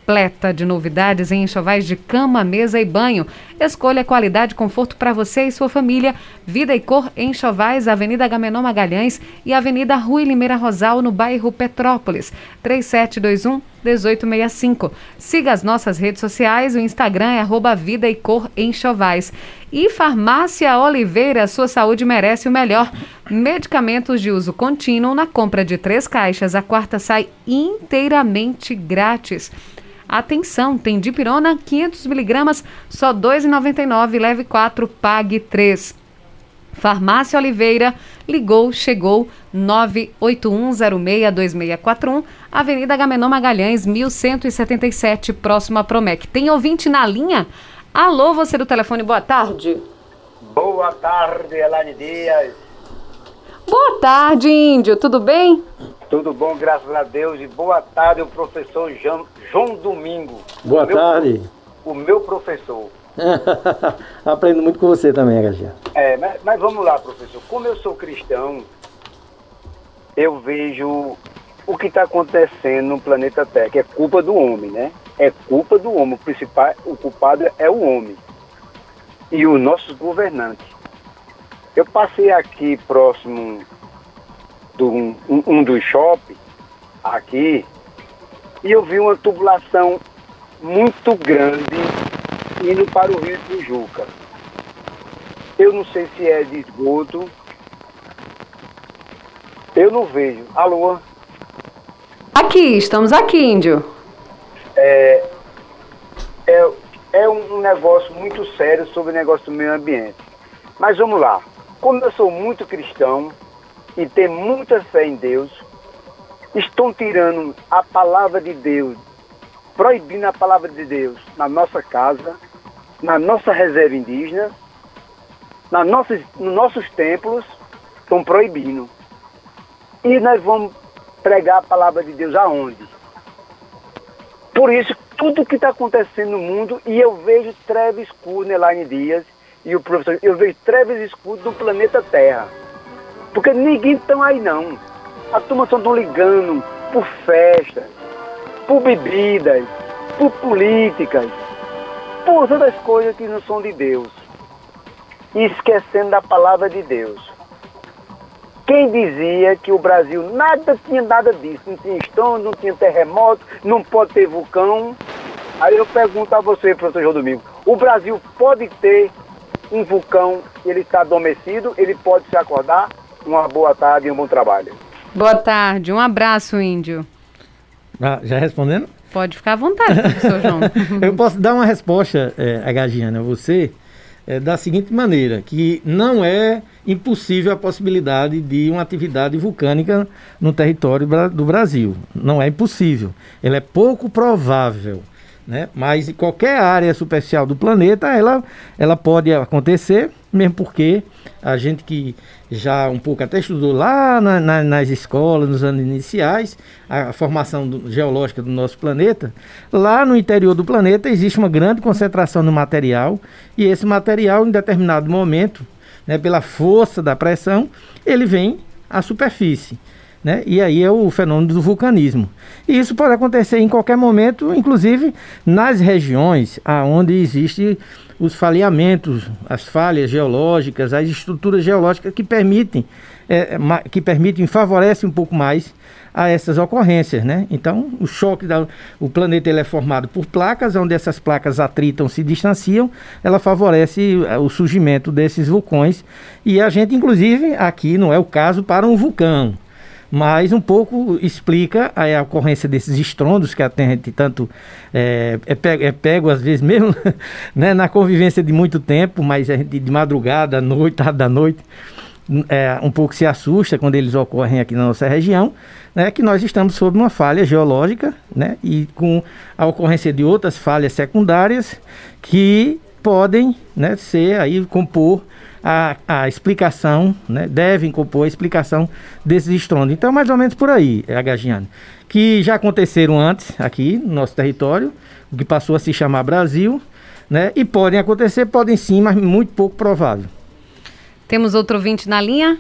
repleta de novidades em enxovais de cama, mesa e banho. Escolha qualidade e conforto para você e sua família. Vida e cor enxovais, Avenida Gamenon Magalhães e Avenida Rui Limeira Rosal, no bairro Petrópolis. 3721 1865. Siga as nossas redes sociais, o Instagram é arroba Vida e Cor Enxovais. E Farmácia Oliveira, sua saúde merece o melhor. Medicamentos de uso contínuo na compra de três caixas, a quarta sai inteiramente grátis. Atenção, tem dipirona 500 miligramas, só R$ 2,99, leve 4, pague 3. Farmácia Oliveira, ligou, chegou 981062641, Avenida Gamenon Magalhães, 1177, próximo a Promec. Tem ouvinte na linha? Alô, você do telefone, boa tarde. Boa tarde, Elaine Dias. Boa tarde, Índio, tudo bem? Tudo bom, graças a Deus. E boa tarde, o professor João, João Domingo. Boa o meu, tarde. O meu professor. *laughs* Aprendo muito com você também, Gajia. É, mas, mas vamos lá, professor. Como eu sou cristão, eu vejo o que está acontecendo no planeta Terra, que é culpa do homem, né? é culpa do homem. O principal, o culpado é o homem e os nossos governantes. Eu passei aqui próximo de um, um, dos shoppings, aqui, e eu vi uma tubulação muito grande indo para o Rio de Juca. Eu não sei se é de esgoto. Eu não vejo. Alô? Aqui, estamos aqui, Índio é, é, é um negócio muito sério sobre o negócio do meio ambiente. Mas vamos lá. Como eu sou muito cristão e tenho muita fé em Deus, estão tirando a palavra de Deus, proibindo a palavra de Deus na nossa casa, na nossa reserva indígena, na nossas, nos nossos templos, estão proibindo. E nós vamos pregar a palavra de Deus aonde? Por isso, tudo que está acontecendo no mundo, e eu vejo trevas escuras, Elaine Dias e o professor, eu vejo trevas escuras no planeta Terra. Porque ninguém está aí não. A turma só estão ligando por festas, por bebidas, por políticas, por outras coisas que não são de Deus. E esquecendo da palavra de Deus. Quem dizia que o Brasil nada tinha nada disso, não tinha estrondo, não tinha terremoto, não pode ter vulcão. Aí eu pergunto a você, professor João Domingo, o Brasil pode ter um vulcão, ele está adormecido, ele pode se acordar? Uma boa tarde e um bom trabalho. Boa tarde, um abraço, Índio. Ah, já respondendo? Pode ficar à vontade, professor João. *laughs* eu posso dar uma resposta, é, a Gagiana, você, é, da seguinte maneira, que não é impossível a possibilidade de uma atividade vulcânica no território do Brasil. Não é impossível. Ele é pouco provável. Né? Mas qualquer área superficial do planeta, ela, ela pode acontecer, mesmo porque a gente que já um pouco até estudou lá na, na, nas escolas, nos anos iniciais, a, formação do, geológica do nosso planeta, lá no interior do planeta existe uma grande concentração no material, e esse material, em determinado momento, né, pela força da pressão, ele vem à superfície. Né? E aí é o fenômeno do vulcanismo. E isso pode acontecer em qualquer momento, inclusive nas regiões onde existem os falhamentos, as falhas geológicas, as estruturas geológicas que permitem, é, que permitem, favorecem um pouco mais a essas ocorrências, né? Então, o choque da, o planeta ele é formado por placas, onde essas placas atritam, se distanciam, ela favorece é, o surgimento desses vulcões. E a gente, inclusive, aqui não é o caso para um vulcão, mas um pouco explica a, ocorrência desses estrondos que a gente tanto é, é, pego, é pego às vezes mesmo *laughs* né, na convivência de muito tempo, mas a gente de madrugada, à noite, tarde da noite, é, um pouco se assusta quando eles ocorrem aqui na nossa região, né, que nós estamos sob uma falha geológica né, e com a ocorrência de outras falhas secundárias que podem né, ser aí compor a, a explicação, né, devem compor a explicação desses estrondos. Então, mais ou menos por aí, é, Gagiane, que já aconteceram antes aqui no nosso território, o que passou a se chamar Brasil, né, e podem acontecer, podem sim, mas muito pouco provável. Temos outro ouvinte na linha?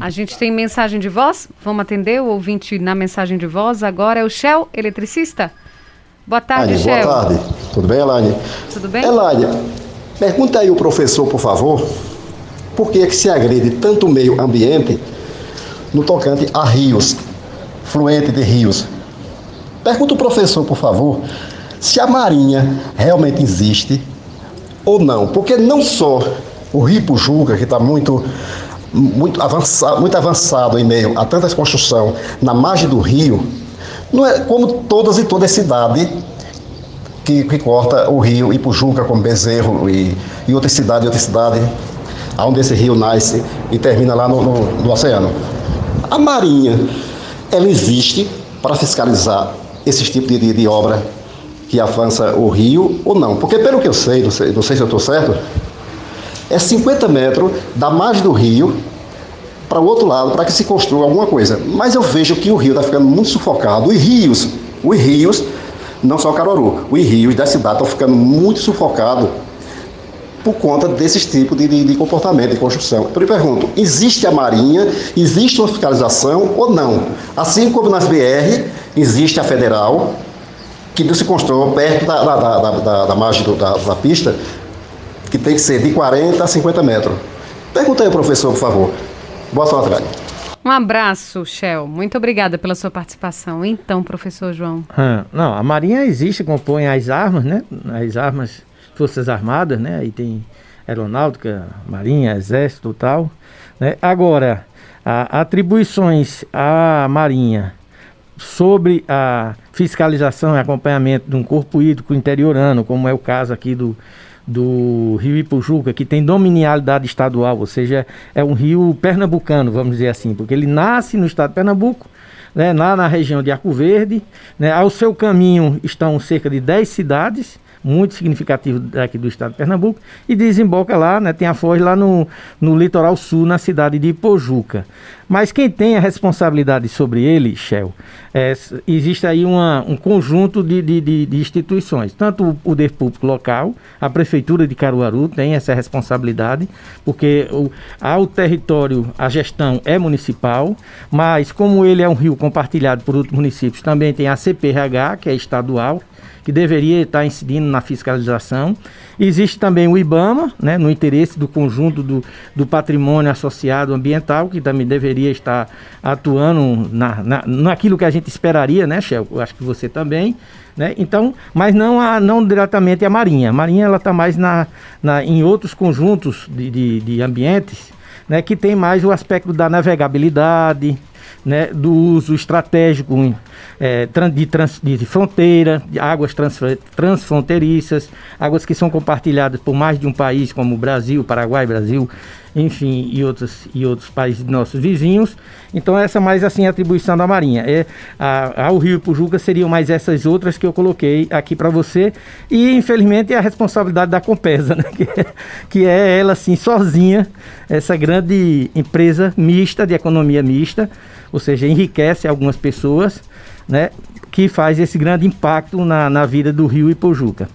A gente tem mensagem de voz? Vamos atender o ouvinte na mensagem de voz. Agora é o Shell, eletricista. Boa tarde, Elaine, Shell. Boa tarde. Tudo bem, Elaine? Tudo bem? Elaine, Pergunta aí o professor, por favor, por que, é que se agride tanto o meio ambiente no tocante a rios, fluente de rios. Pergunta o professor, por favor, se a marinha realmente existe ou não. Porque não só o Rio Pujuca, que está muito, muito, avançado, muito avançado em meio a tantas construções na margem do rio, não é como todas e toda cidade que, que corta o rio Ipujuca, como Bezerro e, e outra cidade, outra cidade, onde esse rio nasce e termina lá no, no, no oceano. A Marinha, ela existe para fiscalizar esse tipo de, de, de, obra que avança o rio ou não? Porque pelo que eu sei, não sei, não sei se eu estou certo, é 50 metros da margem do rio para o outro lado para que se construa alguma coisa. Mas eu vejo que o rio está ficando muito sufocado. Os rios, os rios não só Caruaru, os rios da cidade estão ficando muito sufocados por conta desses tipos de, de, de, comportamento, de construção. Então eu pergunto, existe a marinha, existe uma fiscalização ou não? Assim como nas BR, existe a federal, que se constrói perto da, da, da, da, da margem do, da, da pista, que tem que ser de 40 a 50 metros. Pergunta aí, professor, por favor. Boa sorte, velho. Um abraço, Shell. Muito obrigada pela sua participação. Então, professor João. Ah, não, a Marinha existe, compõe as armas, né? As armas, Forças Armadas, né? Aí tem Aeronáutica, Marinha, Exército e tal. Né? Agora, a, atribuições à Marinha sobre a fiscalização e acompanhamento de um corpo hídrico interiorano, como é o caso aqui do, do rio Ipujuca, que tem dominialidade estadual, ou seja, é um rio pernambucano, vamos dizer assim, porque ele nasce no estado de Pernambuco, né, lá na região de Arco Verde. Né, ao seu caminho estão cerca de 10 cidades, muito significativo aqui do estado de Pernambuco, e desemboca lá, né, tem a foz lá no, no litoral sul, na cidade de Ipojuca. Mas quem tem a responsabilidade sobre ele, Shell, é, existe aí uma, um conjunto de, de, de, de, instituições. Tanto o poder público local, a Prefeitura de Caruaru tem essa responsabilidade, porque o, ao território a gestão é municipal, mas como ele é um rio compartilhado por outros municípios, também tem a CPRH, que é estadual, que deveria estar incidindo na fiscalização. Existe também o IBAMA, né, no interesse do conjunto do, do patrimônio associado ambiental, que também deveria estar atuando na, na, naquilo que a gente esperaria, né, Shell? Eu acho que você também. Né? Então, mas não, a, não diretamente a Marinha. A Marinha ela está mais na, na, em outros conjuntos de, de, de ambientes né, que tem mais o aspecto da navegabilidade, né, do uso estratégico é, de, trans, de, fronteira, de águas trans, transfronteiriças, águas que são compartilhadas por mais de um país, como Brasil, Paraguai, Brasil, enfim, e outros, e outros países nossos vizinhos. Então essa mais assim atribuição da Marinha. É, a, ao Rio Pujuca seriam mais essas outras que eu coloquei aqui para você. E infelizmente é a responsabilidade da Compesa, *laughs* né? que, é, que é ela assim sozinha, essa grande empresa mista, de economia mista, ou seja, enriquece algumas pessoas, né? que faz esse grande impacto na, na vida do Rio Ipojuca.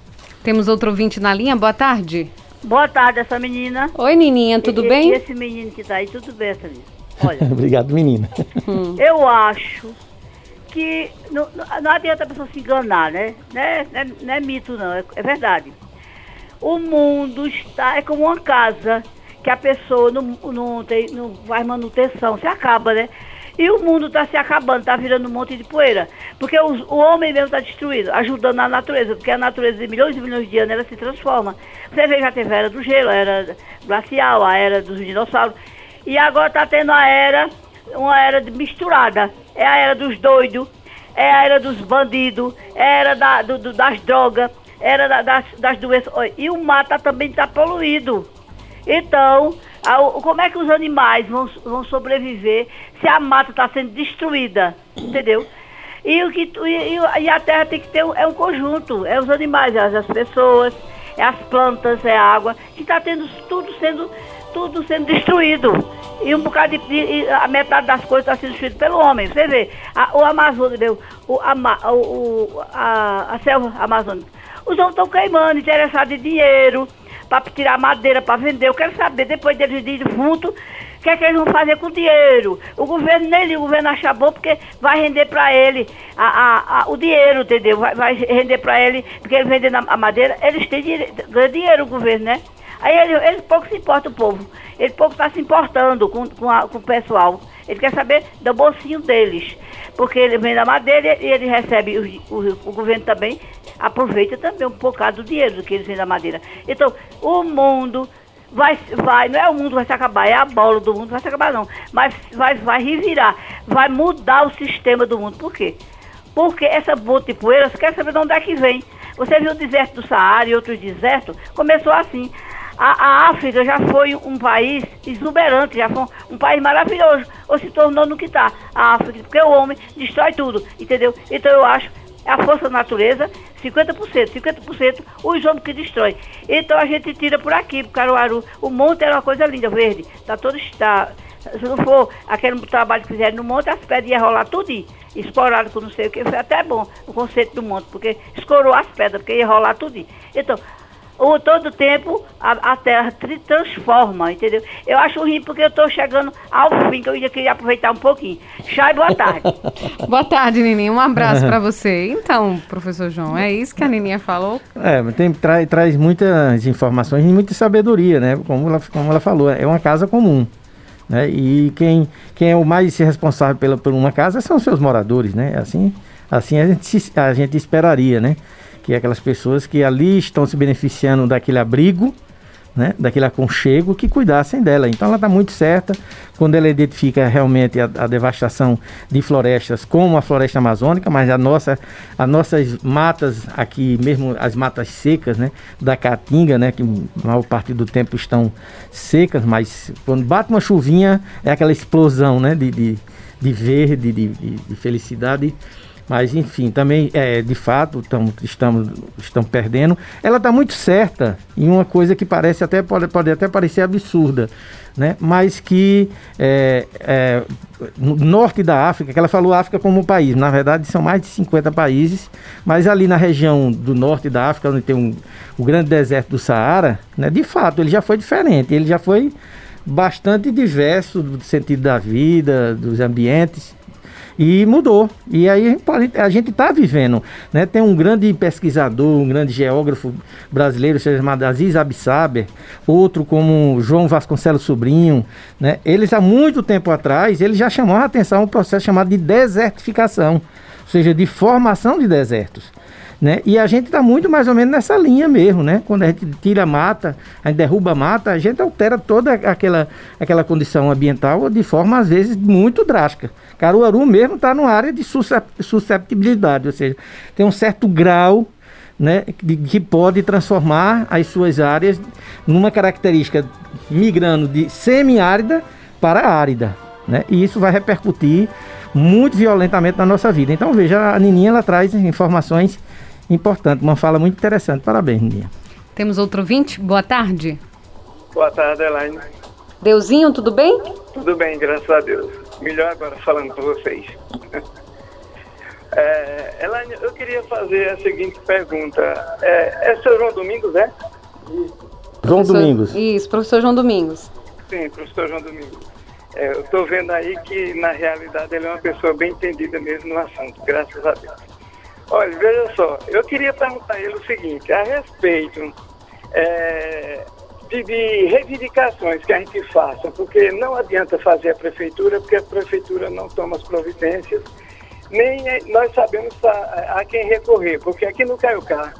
Temos outro ouvinte na linha, boa tarde. Boa tarde, essa menina. Oi, Nininha, tudo e, bem? E esse menino que tá aí, tudo bem, essa menina. Olha. *laughs* Obrigado, menina. Hum. Eu acho que não, não adianta a pessoa se enganar, né? Não é, não é, não é mito, não, é, é, verdade. O mundo está, é como uma casa que a pessoa não, não, tem, não faz manutenção, se acaba, né? E o mundo está se acabando, está virando um monte de poeira. Porque o, o homem mesmo está destruído, ajudando a natureza, porque a natureza de milhões e milhões de anos ela se transforma. Você vê, já teve a era do gelo, a era glacial, a era dos dinossauros. E agora está tendo a era, uma era misturada. É a era dos doidos, é a era dos bandidos, é a era da, do, do, das drogas, é era da, das, das doenças. E o mar tá, também está poluído. Então, como é que os animais vão, vão sobreviver se a mata está sendo destruída? Entendeu? E, o que, e, e, a terra tem que ter um, é um conjunto, é os animais, é as pessoas, é as plantas, é a água, que está tendo tudo sendo, tudo sendo destruído. E um bocado de, a metade das coisas está sendo destruída pelo homem. Você vê, a, o Amazonas, o, a, o, a, a selva amazônica, os homens estão queimando, interessados em dinheiro para tirar madeira para vender. Eu quero saber, depois deles ir junto, o que é que eles vão fazer com o dinheiro? O governo nele, o governo acha bom porque vai render para ele a, a, a, o dinheiro, entendeu? Vai, vai render para ele, porque ele vendendo a, madeira, eles têm ganham dinheiro, o governo, né? Aí ele, ele pouco se importa o povo. Ele pouco está se importando com, com, com o pessoal. Ele quer saber do bolsinho deles. Porque ele vende a madeira e ele recebe, o, o, o governo também aproveita também um bocado do dinheiro que eles vendem da madeira. Então, o mundo vai, vai, não é o mundo vai se acabar, é a bola do mundo vai se acabar não, mas vai, vai revirar, vai mudar o sistema do mundo. Por quê? Porque essa bota de poeira, você quer saber de onde é que vem? Você viu o deserto do Saara e outros desertos? Começou assim. A, a, África já foi um país exuberante, já foi um, país maravilhoso, ou se tornou no que está, a África, porque o homem destrói tudo, entendeu? Então eu acho a força da natureza, 50%, 50% os homens que destrói. Então a gente tira por aqui, por Caruaru. O monte era uma coisa linda, verde. Tá todo está. Se não for aquele trabalho que fizeram no monte, as pedras iam rolar tudo explorado com não sei o que. Foi até bom o conceito do monte, porque escorou as pedras, porque ia rolar tudo. Então, o, todo tempo a, a, terra se transforma, entendeu? Eu acho ruim porque eu estou chegando ao fim, que eu ia querer aproveitar um pouquinho. Chay, boa tarde. *laughs* boa tarde, Nininha. Um abraço para você. Então, professor João, é isso que a Nininha falou? É, tem, tra, traz muitas informações e muita sabedoria, né? Como ela, como ela falou, é uma casa comum. Né? E quem, quem é o mais responsável pela, por uma casa são os seus moradores, né? Assim, assim a, gente, a gente esperaria, né? Que é aquelas pessoas que ali estão se beneficiando daquele abrigo, né, daquele aconchego, que cuidassem dela. Então ela está muito certa quando ela identifica realmente a, a, devastação de florestas como a floresta amazônica, mas a nossa, as nossas matas aqui, mesmo as matas secas, né, da caatinga, né, que a maior parte do tempo estão secas, mas quando bate uma chuvinha é aquela explosão, né, de, de, de verde, de, de, de felicidade mas, enfim, também, é, de fato, tamo, estamos, estamos perdendo. Ela está muito certa em uma coisa que parece até, pode, pode até parecer absurda, né? mas que é, é, no norte da África, que ela falou África como um país, na verdade são mais de 50 países, mas ali na região do norte da África, onde tem um, o grande deserto do Saara, né? de fato, ele já foi diferente, ele já foi bastante diverso do sentido da vida, dos ambientes. E mudou. E aí a gente está vivendo. Né? Tem um grande pesquisador, um grande geógrafo brasileiro chamado Aziz Absaber, outro como João Vasconcelos Sobrinho. Né? Eles há muito tempo atrás, ele já chamou a atenção um processo chamado de desertificação, ou seja, de formação de desertos. Né? E a gente está muito mais ou menos nessa linha mesmo, né? Quando a gente tira a mata, a gente derruba a mata, a gente altera toda aquela, aquela condição ambiental de forma, às vezes, muito drástica. Caruaru mesmo está numa área de susceptibilidade, ou seja, tem um certo grau né, que pode transformar as suas áreas numa característica migrando de semiárida para árida. Né? E isso vai repercutir muito violentamente na nossa vida. Então veja, a Nininha ela traz informações importante, uma fala muito interessante. Parabéns, Ninha. Temos outro ouvinte? Boa tarde. Boa tarde, Elaine. Deusinho, tudo bem? Tudo bem, graças a Deus. Melhor agora falando com vocês. *laughs* é, Elaine, eu queria fazer a seguinte pergunta. É, é seu João Domingos, é? João professor, Domingos. Isso, professor João Domingos. Sim, professor João Domingos. É, eu estou vendo aí que, na realidade, ele é uma pessoa bem entendida mesmo no assunto, graças a Deus. Olha, veja só, eu queria perguntar a ele o seguinte, a respeito é, de, de, reivindicações que a gente faça, porque não adianta fazer a prefeitura, porque a prefeitura não toma as providências, nem é, nós sabemos a, a quem recorrer, porque aqui no Caiucá,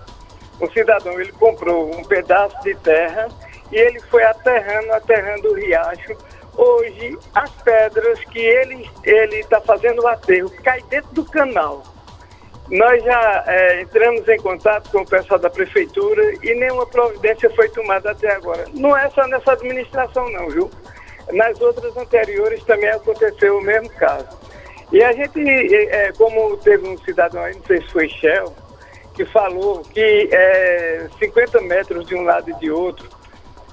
o cidadão ele comprou um pedaço de terra e ele foi aterrando, aterrando o riacho. Hoje, as pedras que ele está fazendo o aterro caem dentro do canal. Nós já é, entramos em contato com o pessoal da prefeitura e nenhuma providência foi tomada até agora. Não é só nessa administração não, viu? Nas outras anteriores também aconteceu o mesmo caso. E a gente, é, como teve um cidadão aí, não sei se foi Shell, que falou que é, 50 metros de um lado e de outro,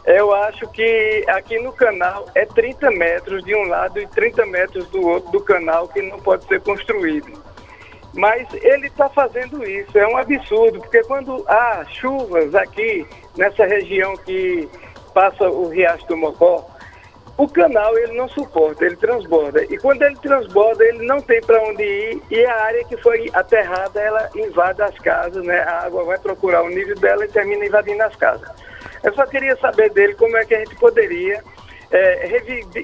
eu acho que aqui no canal é 30 metros de um lado e 30 metros do outro do canal que não pode ser construído. Mas ele está fazendo isso, é um absurdo, porque quando há chuvas aqui nessa região que passa o Riacho do Mocó, o canal ele não suporta, ele transborda. E quando ele transborda, ele não tem para onde ir e a área que foi aterrada, ela invade as casas, né? A água vai procurar o nível dela e termina invadindo as casas. Eu só queria saber dele como é que a gente poderia é,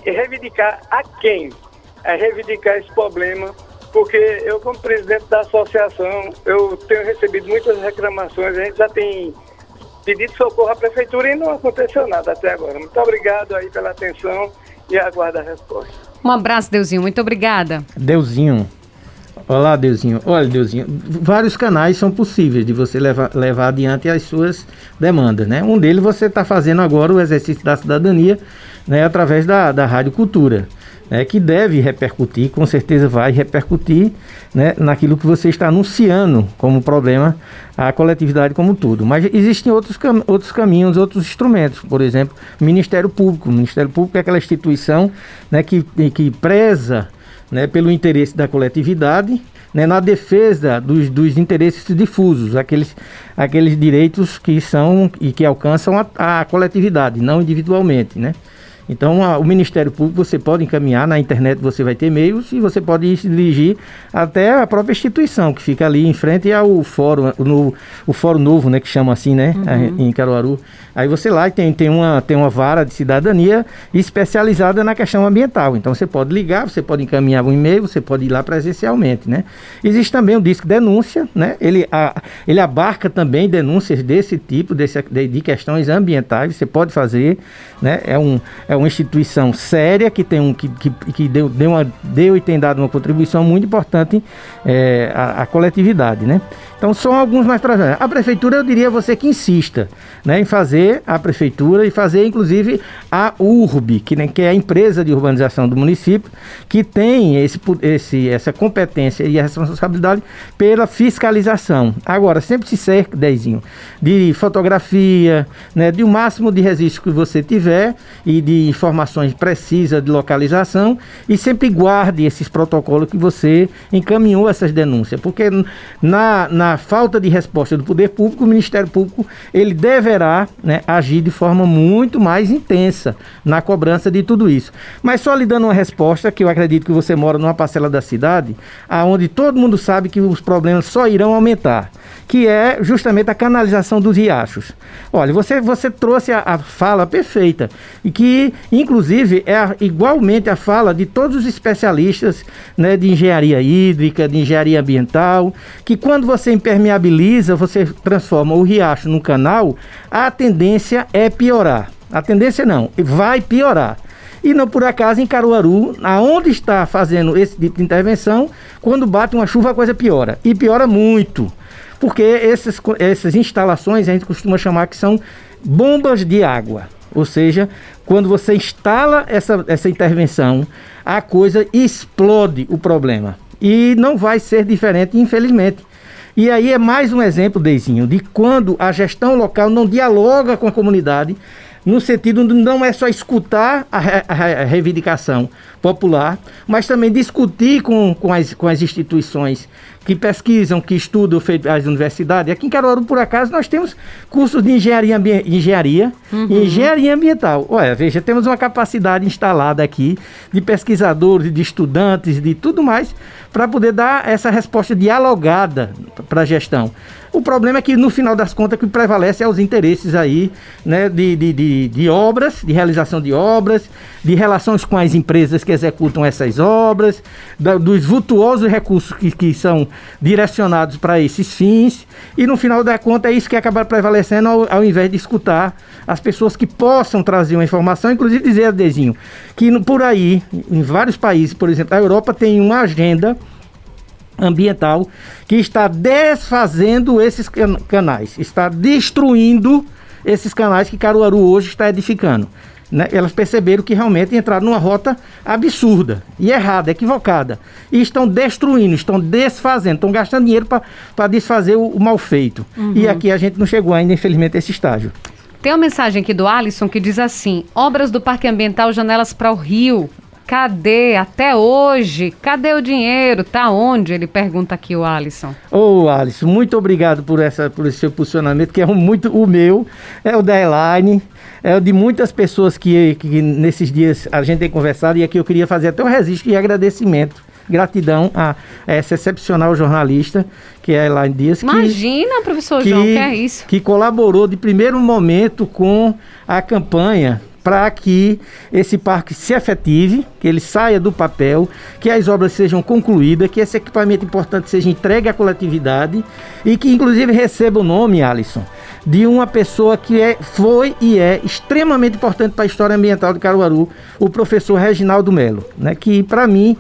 reivindicar a quem é, reivindicar esse problema porque eu, como presidente da associação, eu tenho recebido muitas reclamações, a gente já tem pedido socorro à prefeitura e não aconteceu nada até agora. Muito obrigado aí pela atenção e aguardo a resposta. Um abraço, Deusinho. Muito obrigada. Deusinho. Olá, Deusinho. Olha, Deusinho, vários canais são possíveis de você levar, levar adiante as suas demandas, né? Um deles você está fazendo agora o exercício da cidadania, né, através da, da Rádio Cultura né, que deve repercutir, com certeza vai repercutir né, naquilo que você está anunciando como problema à coletividade como todo. Mas existem outros, cam outros caminhos, outros instrumentos, por exemplo, Ministério Público. O Ministério Público é aquela instituição né, que, que preza né, pelo interesse da coletividade, né, na defesa dos, dos interesses difusos, aqueles, aqueles direitos que são e que alcançam a, a coletividade, não individualmente, né? Então, a, o Ministério Público você pode encaminhar, na internet você vai ter meios e você pode se dirigir até a própria instituição, que fica ali em frente ao fórum, no, o Fórum Novo, né, que chama assim, né, uhum. em Caruaru. Aí você lá tem, tem, uma, tem uma vara de cidadania especializada na questão ambiental. Então, você pode ligar, você pode encaminhar um e-mail, você pode ir lá presencialmente, né. Existe também o disco denúncia, né, ele, a, ele abarca também denúncias desse tipo, desse, de, de questões ambientais, você pode fazer, né, é um... É uma instituição séria que tem um que, que, que deu, deu, uma, deu e tem dado uma contribuição muito importante é, à, à coletividade, né? Então são alguns mais para a prefeitura eu diria você que insista, né, em fazer a prefeitura e fazer inclusive a URB, que, né, que é a empresa de urbanização do município, que tem esse, esse essa competência e a responsabilidade pela fiscalização. Agora sempre se cerca, Dezinho, de fotografia, né, de o máximo de registro que você tiver e de informações precisas de localização e sempre guarde esses protocolos que você encaminhou essas denúncias, porque na, na falta de resposta do poder público, o Ministério Público ele deverá né, agir de forma muito mais intensa na cobrança de tudo isso. Mas só lhe dando uma resposta, que eu acredito que você mora numa parcela da cidade, aonde todo mundo sabe que os problemas só irão aumentar, que é justamente a canalização dos riachos. Olha, você, você trouxe a, a fala perfeita, e que inclusive, é a, igualmente a fala de todos os especialistas né, de engenharia hídrica, de engenharia ambiental, que quando você impermeabiliza, você transforma o riacho num canal, a tendência é piorar. A tendência não, vai piorar. E não por acaso em Caruaru, aonde está fazendo esse tipo de intervenção, quando bate uma chuva a coisa piora. E piora muito. Porque esses, essas instalações a gente costuma chamar que são bombas de água. Ou seja, quando você instala essa, essa intervenção, a coisa explode o problema. E não vai ser diferente, infelizmente. E aí é mais um exemplo, Deizinho, de quando a gestão local não dialoga com a comunidade, no sentido de não é só escutar a, a, a reivindicação popular, mas também discutir com, com, as, com as instituições que pesquisam, que estudam as universidades. Aqui em Caruaru, por acaso, nós temos cursos de engenharia, engenharia uhum. e engenharia ambiental. Olha, veja, temos uma capacidade instalada aqui de pesquisadores, de estudantes, de tudo mais, para poder dar essa resposta dialogada para a gestão. O problema é que, no final das contas, o que prevalece é os interesses aí, né, de, de, de, de, obras, de realização de obras, de relações com as empresas que executam essas obras, da, dos vultuosos recursos que, que são direcionados para esses fins, e no final da conta é isso que acaba prevalecendo ao, ao invés de escutar as pessoas que possam trazer uma informação, inclusive dizer, Adezinho, que por aí, em vários países, por exemplo, a Europa tem uma agenda ambiental que está desfazendo esses canais, está destruindo esses canais que Caruaru hoje está edificando. Né? Elas perceberam que realmente entraram numa rota absurda e errada, equivocada. E estão destruindo, estão desfazendo, estão gastando dinheiro para desfazer o, o, mal feito. Uhum. E aqui a gente não chegou ainda, infelizmente, a esse estágio. Tem uma mensagem aqui do Alisson que diz assim: obras do Parque Ambiental Janelas para o Rio. Cadê até hoje? Cadê o dinheiro? Tá onde? Ele pergunta aqui o Alisson. Ô, oh, Alisson, muito obrigado por essa por esse seu posicionamento, que é muito o meu, é o da Elaine, é o de muitas pessoas que, que nesses dias a gente tem conversado e aqui eu queria fazer até um registro e agradecimento gratidão a essa excepcional jornalista, que é a Elaine Dias. Imagina, que, professor que, João, que é isso? Que colaborou de primeiro momento com a campanha para que esse parque se efetive, que ele saia do papel, que as obras sejam concluídas, que esse equipamento importante seja entregue à coletividade e que inclusive receba o nome, Alisson, de uma pessoa que é, foi e é extremamente importante para a história ambiental de Caruaru, o professor Reginaldo Melo, né, que para mim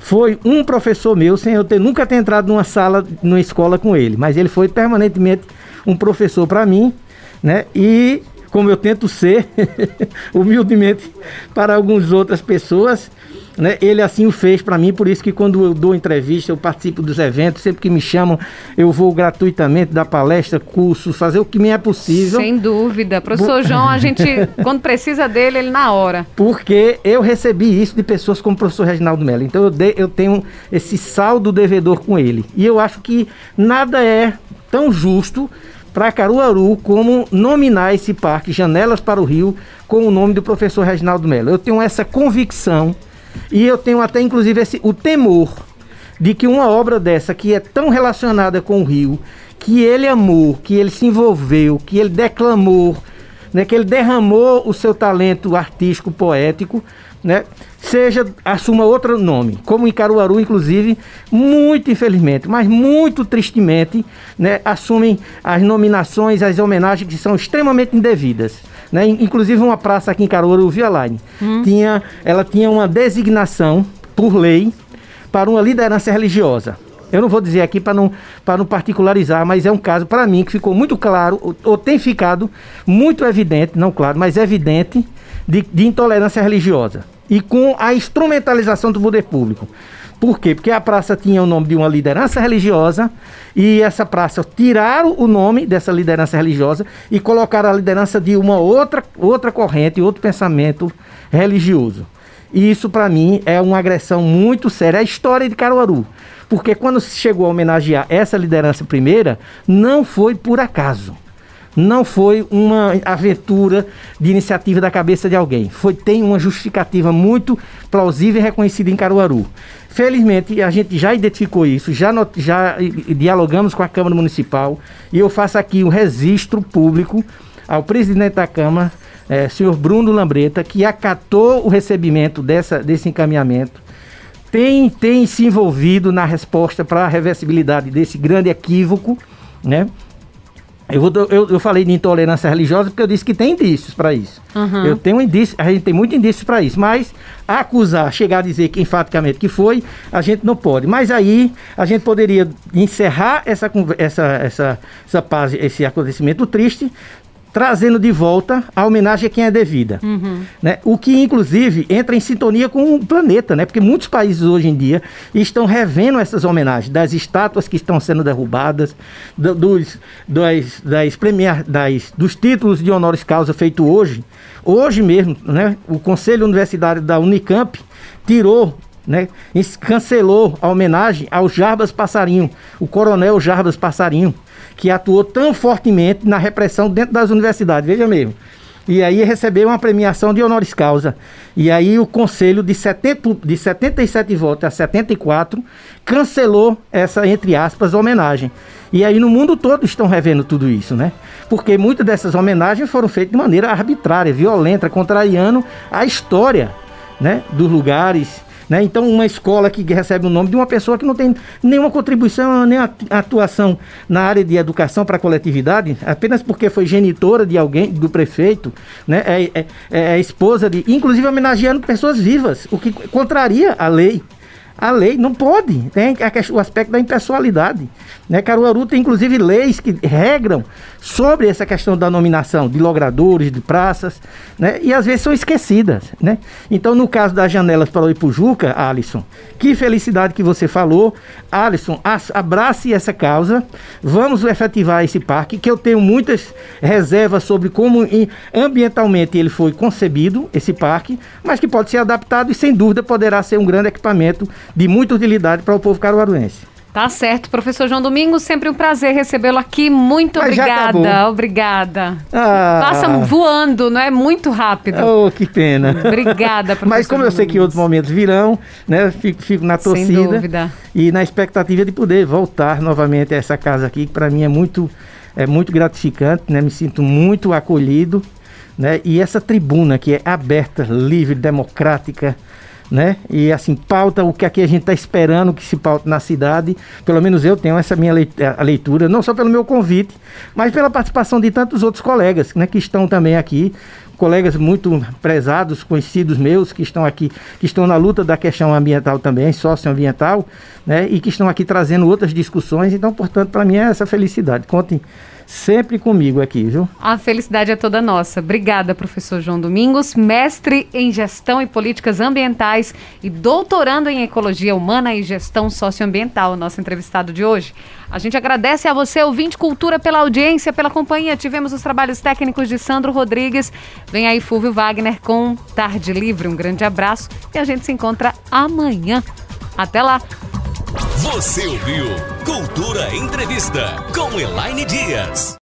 foi um professor meu, sem eu ter nunca ter entrado numa sala, numa escola com ele, mas ele foi permanentemente um professor para mim, né? E como eu tento ser, *laughs* humildemente, para algumas outras pessoas. Né? Ele assim o fez para mim, por isso que quando eu dou entrevista, eu participo dos eventos, sempre que me chamam, eu vou gratuitamente dar palestra, curso, fazer o que me é possível. Sem dúvida. Professor João, a *laughs* gente, quando precisa dele, ele na hora. Porque eu recebi isso de pessoas como o professor Reginaldo Mello. Então eu, de, eu tenho esse saldo devedor com ele. E eu acho que nada é tão justo para Caruaru como nominar esse parque Janelas para o Rio com o nome do professor Reginaldo Mello. Eu tenho essa convicção e eu tenho até inclusive esse, o temor de que uma obra dessa que é tão relacionada com o Rio, que ele amou, que ele se envolveu, que ele declamou, né, que ele derramou o seu talento artístico, poético, né, seja assuma outro nome, como em Caruaru, inclusive, muito infelizmente, mas muito tristemente, né, assumem as nominações, as homenagens que são extremamente indevidas. Né? Inclusive uma praça aqui em Caruaru, Via Line, hum. tinha, ela tinha uma designação por lei para uma liderança religiosa. Eu não vou dizer aqui para não, não particularizar, mas é um caso para mim que ficou muito claro, ou, ou, tem ficado muito evidente, não claro, mas evidente, de, de intolerância religiosa e com a instrumentalização do poder público. Por quê? Porque a praça tinha o nome de uma liderança religiosa e essa praça tiraram o nome dessa liderança religiosa e colocaram a liderança de uma outra, outra corrente, outro pensamento religioso. E isso, para mim, é uma agressão muito séria. A história de Caruaru. Porque quando se chegou a homenagear essa liderança primeira, não foi por acaso não foi uma aventura de iniciativa da cabeça de alguém. Foi tem uma justificativa muito plausível e reconhecida em Caruaru. Felizmente, a gente já identificou isso, já, not, já dialogamos com a Câmara Municipal e eu faço aqui um registro público ao presidente da Câmara é, senhor Bruno Lambreta, que acatou o recebimento dessa, desse encaminhamento, tem, tem se envolvido na resposta para a reversibilidade desse grande equívoco, né? Eu, vou, eu, eu, falei de intolerância religiosa porque eu disse que tem indícios para isso. Uhum. Eu tenho um indício, a gente tem muito indício para isso, mas acusar, chegar a dizer que enfaticamente que foi, a gente não pode. Mas aí a gente poderia encerrar essa, essa, essa, essa, essa esse acontecimento triste trazendo de volta a homenagem a quem é devida. Uhum. Né? O que, inclusive, entra em sintonia com o planeta, né? porque muitos países hoje em dia estão revendo essas homenagens, das estátuas que estão sendo derrubadas, do, dos, das, das, premier, das, dos títulos de honoris causa feito hoje. Hoje mesmo, né? o Conselho Universitário da Unicamp tirou né, cancelou a homenagem ao Jarbas Passarinho, o coronel Jarbas Passarinho, que atuou tão fortemente na repressão dentro das universidades, veja mesmo. E aí recebeu uma premiação de honoris causa. E aí o conselho de, 70, de 77 votos a 74 cancelou essa, entre aspas, homenagem. E aí no mundo todo estão revendo tudo isso, né? Porque muitas dessas homenagens foram feitas de maneira arbitrária, violenta, contrariando a história né, dos lugares né? Então, uma escola que recebe o nome de uma pessoa que não tem nenhuma contribuição, nem atuação na área de educação para a coletividade, apenas porque foi genitora de alguém, do prefeito, né? é, é, é esposa de. Inclusive homenageando pessoas vivas, o que contraria a lei. A lei não pode, tem o aspecto da impessoalidade. Né? Caruaru tem inclusive leis que regram sobre essa questão da nominação de logradores, de praças, né? e às vezes são esquecidas. Né? Então, no caso das janelas para o Ipujuca, Alisson, que felicidade que você falou. Alisson, abrace essa causa, vamos efetivar esse parque, que eu tenho muitas reservas sobre como ambientalmente ele foi concebido, esse parque, mas que pode ser adaptado e sem dúvida poderá ser um grande equipamento de muita utilidade para o povo caruaruense. Tá certo, professor João Domingos, sempre um prazer recebê-lo aqui. Muito Mas obrigada, obrigada. Ah. Passa voando, não é? Muito rápido. Oh, que pena. Obrigada, professor. *laughs* Mas como eu sei que outros momentos virão, né? Fico, fico na torcida. Sem dúvida. E na expectativa de poder voltar novamente a essa casa aqui, que para mim é muito, é muito gratificante, né? Me sinto muito acolhido, né? E essa tribuna que é aberta, livre, democrática, né? E assim, pauta o que aqui a gente está esperando que se paute na cidade. Pelo menos eu tenho essa minha leitura, não só pelo meu convite, mas pela participação de tantos outros colegas, né? Que estão também aqui, colegas muito prezados, conhecidos meus, que estão aqui, que estão na luta da questão ambiental também, socioambiental, né? E que estão aqui trazendo outras discussões. Então, portanto, para mim é essa felicidade. Contem sempre comigo aqui, viu? A felicidade é toda nossa. Obrigada, professor João Domingos, mestre em gestão e políticas ambientais e doutorando em ecologia humana e gestão socioambiental, nosso entrevistado de hoje. A gente agradece a você, ouvinte Cultura, pela audiência, pela companhia. Tivemos os trabalhos técnicos de Sandro Rodrigues. Vem aí Fúvio Wagner com Tarde Livre. Um grande abraço e a gente se encontra amanhã. Até lá! Você ouviu Cultura Entrevista com Elaine Dias.